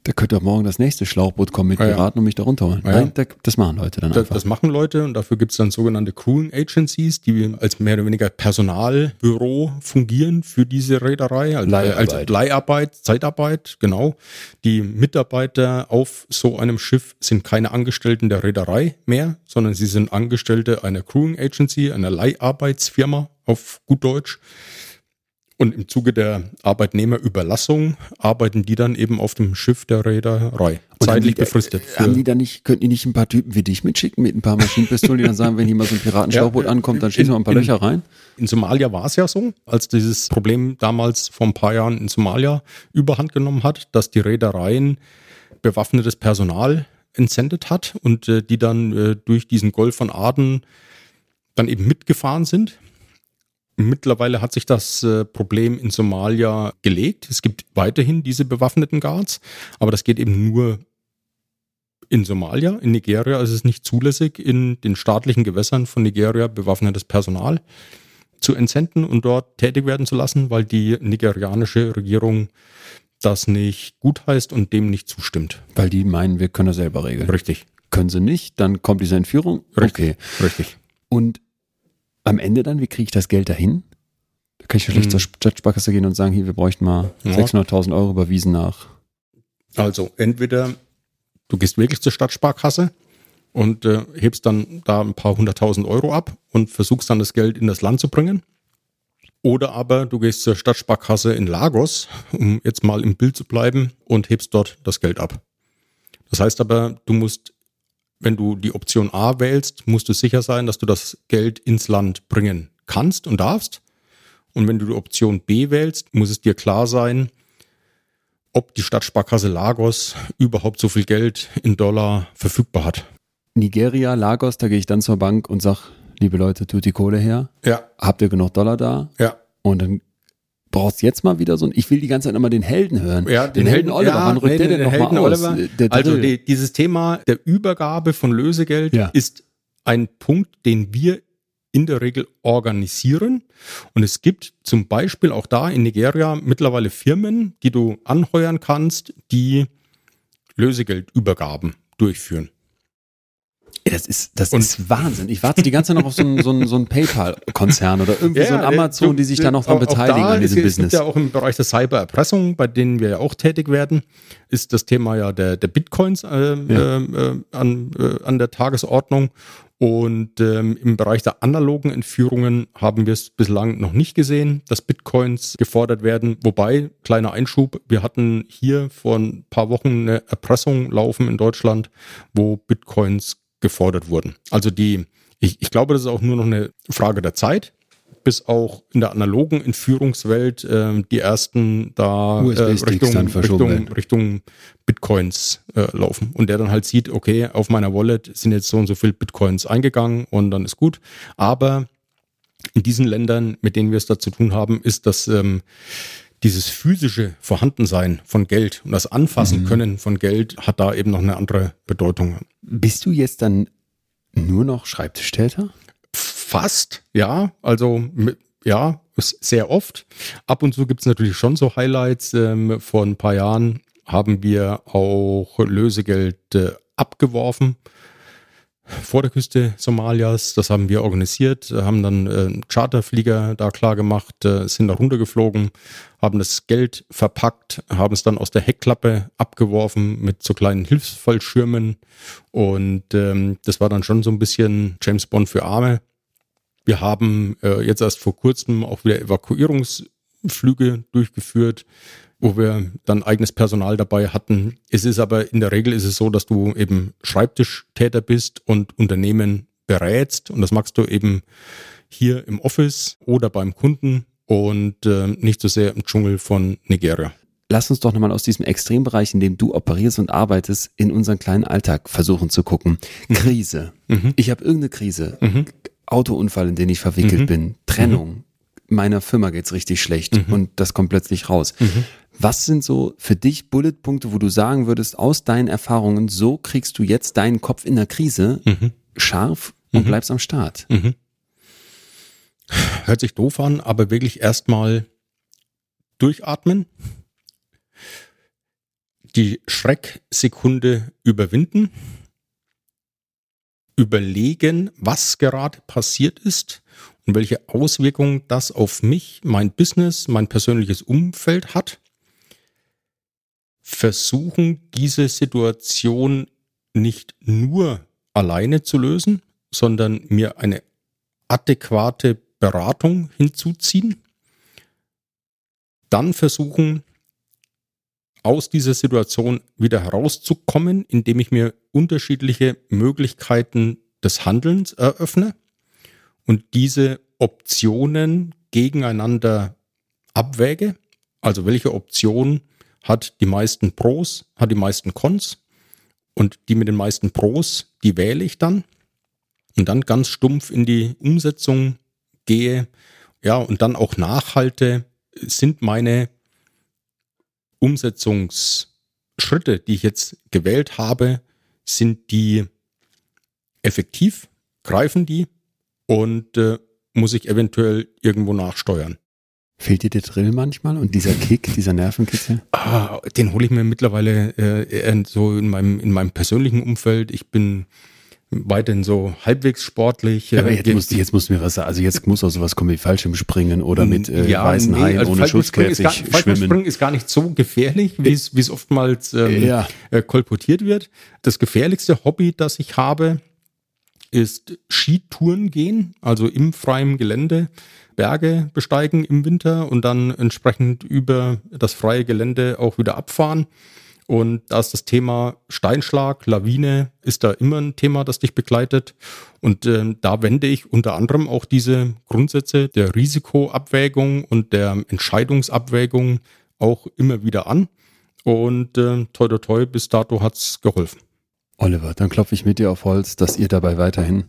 Da könnte doch morgen das nächste Schlauchboot kommen mit Ja, ja. Piraten und mich da runterholen. Ja, ja. Nein, da, das machen Leute dann Das, einfach. das machen Leute und dafür gibt es dann sogenannte Crewing Agencies, die als mehr oder weniger Personalbüro fungieren für diese Reederei. Also Leiharbeit. Also Leiharbeit, Zeitarbeit, genau. Die Mitarbeiter auf so einem Schiff sind keine Angestellten der Reederei mehr, sondern sie sind Angestellte einer Crewing Agency, einer Leiharbeitsfirma auf gut Deutsch. Und im Zuge der Arbeitnehmerüberlassung arbeiten die dann eben auf dem Schiff der Reederei. Zeitlich die- befristet. äh, Haben die da nicht, könnten die nicht ein paar Typen wie dich mitschicken mit ein paar Maschinenpistolen, die dann sagen, wenn hier mal so ein Piratenschlauchboot Ja, ankommt, dann schießen wir ein paar in- Löcher rein? In Somalia war es ja so, als dieses Problem damals vor ein paar Jahren in Somalia überhand genommen hat, dass die Reedereien bewaffnetes Personal entsendet hat und äh, die dann äh, durch diesen Golf von Aden dann eben mitgefahren sind. Mittlerweile hat sich das äh, Problem in Somalia gelegt. Es gibt weiterhin diese bewaffneten Guards, aber das geht eben nur in Somalia. In Nigeria ist es nicht zulässig, in den staatlichen Gewässern von Nigeria bewaffnetes Personal zu entsenden und dort tätig werden zu lassen, weil die nigerianische Regierung das nicht gut heißt und dem nicht zustimmt. Weil die meinen, wir können das selber regeln. Richtig. Können sie nicht, dann kommt diese Entführung. Richtig. Okay. Richtig. Und am Ende dann, wie kriege ich das Geld dahin? Da kann ich ja schlecht Hm. zur Stadtsparkasse gehen und sagen, hier, wir bräuchten mal Ja. 600.000 Euro überwiesen nach. Also entweder du gehst wirklich zur Stadtsparkasse und äh, hebst dann da ein paar hunderttausend Euro ab und versuchst dann das Geld in das Land zu bringen. Oder aber du gehst zur Stadtsparkasse in Lagos, um jetzt mal im Bild zu bleiben, und hebst dort das Geld ab. Das heißt aber, du musst, wenn du die Option A wählst, musst du sicher sein, dass du das Geld ins Land bringen kannst und darfst. Und wenn du die Option B wählst, muss es dir klar sein, ob die Stadtsparkasse Lagos überhaupt so viel Geld in Dollar verfügbar hat. Nigeria, Lagos, da gehe ich dann zur Bank und sag, liebe Leute, tut die Kohle her. Ja, Habt ihr genug Dollar da? ja. Und dann brauchst jetzt mal wieder so ein, ich will die ganze Zeit immer den Helden hören. Ja, den, Helden Oliver, ja, wann rückt nee, der den denn Helden nochmal aus? Der also die, dieses Thema der Übergabe von Lösegeld Ja. ist ein Punkt, den wir in der Regel organisieren. Und es gibt zum Beispiel auch da in Nigeria mittlerweile Firmen, die du anheuern kannst, die Lösegeldübergaben durchführen. Ey, das ist, das Und- ist Wahnsinn. Ich warte die ganze Zeit noch auf so einen, so einen, so einen PayPal-Konzern oder irgendwie so ein Amazon, du- die sich da noch dran beteiligen da, an diesem es, Business. Es gibt ja auch im Bereich der Cybererpressung, bei denen wir ja auch tätig werden, ist das Thema ja der, der Bitcoins äh, Ja. äh, an, äh, an der Tagesordnung. Und ähm, im Bereich der analogen Entführungen haben wir es bislang noch nicht gesehen, dass Bitcoins gefordert werden. Wobei, kleiner Einschub, wir hatten hier vor ein paar Wochen eine Erpressung laufen in Deutschland, wo Bitcoins gefordert wurden. Also die, ich, ich glaube, das ist auch nur noch eine Frage der Zeit, bis auch in der analogen Entführungswelt ähm, die ersten da äh, Richtung, Richtung. Richtung Bitcoins äh, laufen. Und der dann halt sieht, okay, auf meiner Wallet sind jetzt so und so viel Bitcoins eingegangen und dann ist gut. Aber in diesen Ländern, mit denen wir es da zu tun haben, ist das ähm, dieses physische Vorhandensein von Geld und das Anfassen können von Geld hat da eben noch eine andere Bedeutung. Bist du jetzt dann nur noch Schreibtischtäter? Fast, ja. Also mit, ja, sehr oft. Ab und zu gibt's natürlich schon so Highlights. Ähm, vor ein paar Jahren haben wir auch Lösegeld äh, abgeworfen vor der Küste Somalias. Das haben wir organisiert, haben dann äh, Charterflieger da klar gemacht, äh, sind da runtergeflogen, haben das Geld verpackt, haben es dann aus der Heckklappe abgeworfen mit so kleinen Hilfsfallschirmen. Und ähm, das war dann schon so ein bisschen James Bond für Arme. Wir haben äh, jetzt erst vor kurzem auch wieder Evakuierungsflüge durchgeführt, wo wir dann eigenes Personal dabei hatten. Es ist aber in der Regel ist es so, dass du eben Schreibtischtäter bist und Unternehmen berätst und das magst du eben hier im Office oder beim Kunden und äh, nicht so sehr im Dschungel von Nigeria. Lass uns doch nochmal aus diesem Extrembereich, in dem du operierst und arbeitest, in unseren kleinen Alltag versuchen zu gucken. Krise. Mhm. Ich habe irgendeine Krise. Mhm. Autounfall, in den ich verwickelt Mhm. bin. Trennung. Meiner Firma geht's richtig schlecht Mhm. und das kommt plötzlich raus. Mhm. Was sind so für dich Bulletpunkte, wo du sagen würdest, aus deinen Erfahrungen, so kriegst du jetzt deinen Kopf in der Krise Mhm. scharf und Mhm. bleibst am Start? Mhm. Hört sich doof an, aber wirklich erstmal durchatmen. die Schrecksekunde überwinden, überlegen, was gerade passiert ist und welche Auswirkungen das auf mich, mein Business, mein persönliches Umfeld hat. Versuchen, diese Situation nicht nur alleine zu lösen, sondern mir eine adäquate Beratung hinzuziehen. Dann versuchen, aus dieser Situation wieder herauszukommen, indem ich mir unterschiedliche Möglichkeiten des Handelns eröffne und diese Optionen gegeneinander abwäge. Also welche Option hat die meisten Pros, hat die meisten Cons. Und die mit den meisten Pros, die wähle ich dann. Und dann ganz stumpf in die Umsetzung gehe, ja, und dann auch nachhalte, sind meine Umsetzungsschritte, die ich jetzt gewählt habe, sind die effektiv, greifen die und äh, muss ich eventuell irgendwo nachsteuern. Fehlt dir der Drill manchmal und dieser Kick, dieser Nervenkitzel? Ah, den hole ich mir mittlerweile äh, so in meinem, in meinem persönlichen Umfeld. Ich bin weiterhin so halbwegs sportlich. Ja, aber jetzt, musst, jetzt musst du mir was sagen. Also jetzt muss auch sowas kommen wie Fallschirmspringen oder mit äh, ja, weißen nee, Haien also ohne Schutzkäfig schwimmen. Fallschirmspringen ist gar nicht so gefährlich, wie es, wie es oftmals ähm, ja. äh, kolportiert wird. Das gefährlichste Hobby, das ich habe, ist Skitouren gehen, also im freien Gelände. Berge besteigen im Winter und dann entsprechend über das freie Gelände auch wieder abfahren. Und da ist das Thema Steinschlag, Lawine, ist da immer ein Thema, das dich begleitet. Und äh, da wende ich unter anderem auch diese Grundsätze der Risikoabwägung und der Entscheidungsabwägung auch immer wieder an. Und äh, toi toi toi, bis dato hat's geholfen. Oliver, dann klopfe ich mit dir auf Holz, dass ihr dabei weiterhin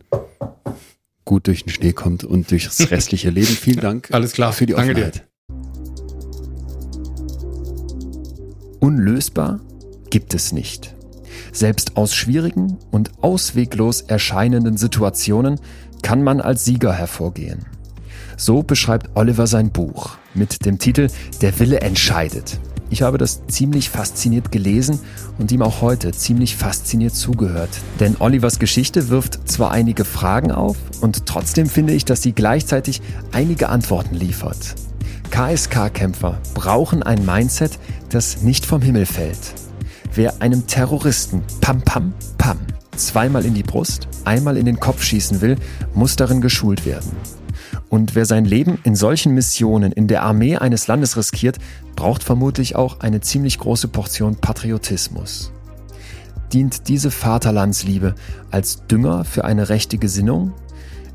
gut durch den Schnee kommt und durchs restliche Leben. Vielen Dank. Alles klar. Für die Offenheit. Unlösbar gibt es nicht. Selbst aus schwierigen und ausweglos erscheinenden Situationen kann man als Sieger hervorgehen. So beschreibt Oliver sein Buch mit dem Titel Der Wille entscheidet. Ich habe das ziemlich fasziniert gelesen und ihm auch heute ziemlich fasziniert zugehört. Denn Olivers Geschichte wirft zwar einige Fragen auf und trotzdem finde ich, dass sie gleichzeitig einige Antworten liefert. KSK-Kämpfer brauchen ein Mindset, das nicht vom Himmel fällt. Wer einem Terroristen pam pam pam zweimal in die Brust, einmal in den Kopf schießen will, muss darin geschult werden. Und wer sein Leben in solchen Missionen in der Armee eines Landes riskiert, braucht vermutlich auch eine ziemlich große Portion Patriotismus. Dient diese Vaterlandsliebe als Dünger für eine rechte Gesinnung?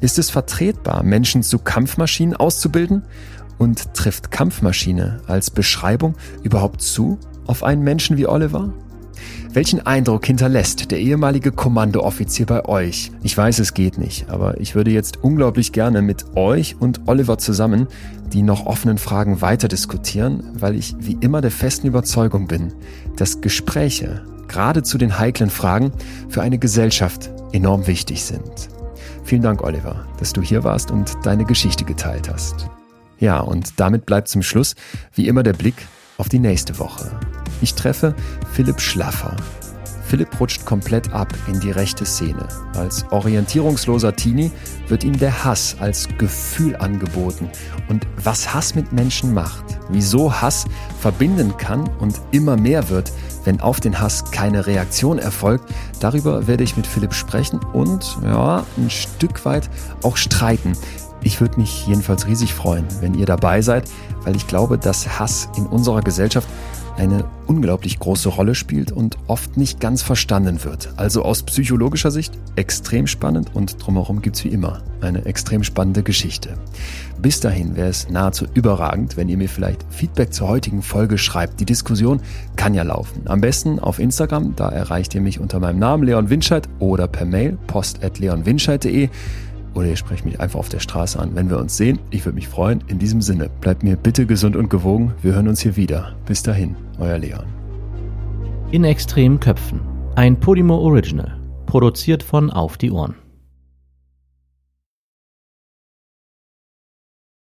Ist es vertretbar, Menschen zu Kampfmaschinen auszubilden? Und trifft Kampfmaschine als Beschreibung überhaupt zu auf einen Menschen wie Oliver? Welchen Eindruck hinterlässt der ehemalige Kommandooffizier bei euch? Ich weiß, es geht nicht, aber ich würde jetzt unglaublich gerne mit euch und Oliver zusammen die noch offenen Fragen weiter diskutieren, weil ich wie immer der festen Überzeugung bin, dass Gespräche, gerade zu den heiklen Fragen, für eine Gesellschaft enorm wichtig sind. Vielen Dank, Oliver, dass du hier warst und deine Geschichte geteilt hast. Ja, und damit bleibt zum Schluss wie immer der Blick auf die nächste Woche. Ich treffe Philipp Schlaffer. Philipp rutscht komplett ab in die rechte Szene. Als orientierungsloser Teenie wird ihm der Hass als Gefühl angeboten und was Hass mit Menschen macht, wieso Hass verbinden kann und immer mehr wird, wenn auf den Hass keine Reaktion erfolgt, darüber werde ich mit Philipp sprechen und ja, ein Stück weit auch streiten. Ich würde mich jedenfalls riesig freuen, wenn ihr dabei seid, weil ich glaube, dass Hass in unserer Gesellschaft eine unglaublich große Rolle spielt und oft nicht ganz verstanden wird. Also aus psychologischer Sicht extrem spannend und drumherum gibt's wie immer eine extrem spannende Geschichte. Bis dahin wäre es nahezu überragend, wenn ihr mir vielleicht Feedback zur heutigen Folge schreibt. Die Diskussion kann ja laufen. Am besten auf Instagram, da erreicht ihr mich unter meinem Namen Leon Winscheid oder per Mail post at leonwinscheid.de oder ihr sprecht mich einfach auf der Straße an. Wenn wir uns sehen, ich würde mich freuen. In diesem Sinne, bleibt mir bitte gesund und gewogen. Wir hören uns hier wieder. Bis dahin, euer Leon. In extremen Köpfen. Ein Podimo Original. Produziert von Auf die Ohren.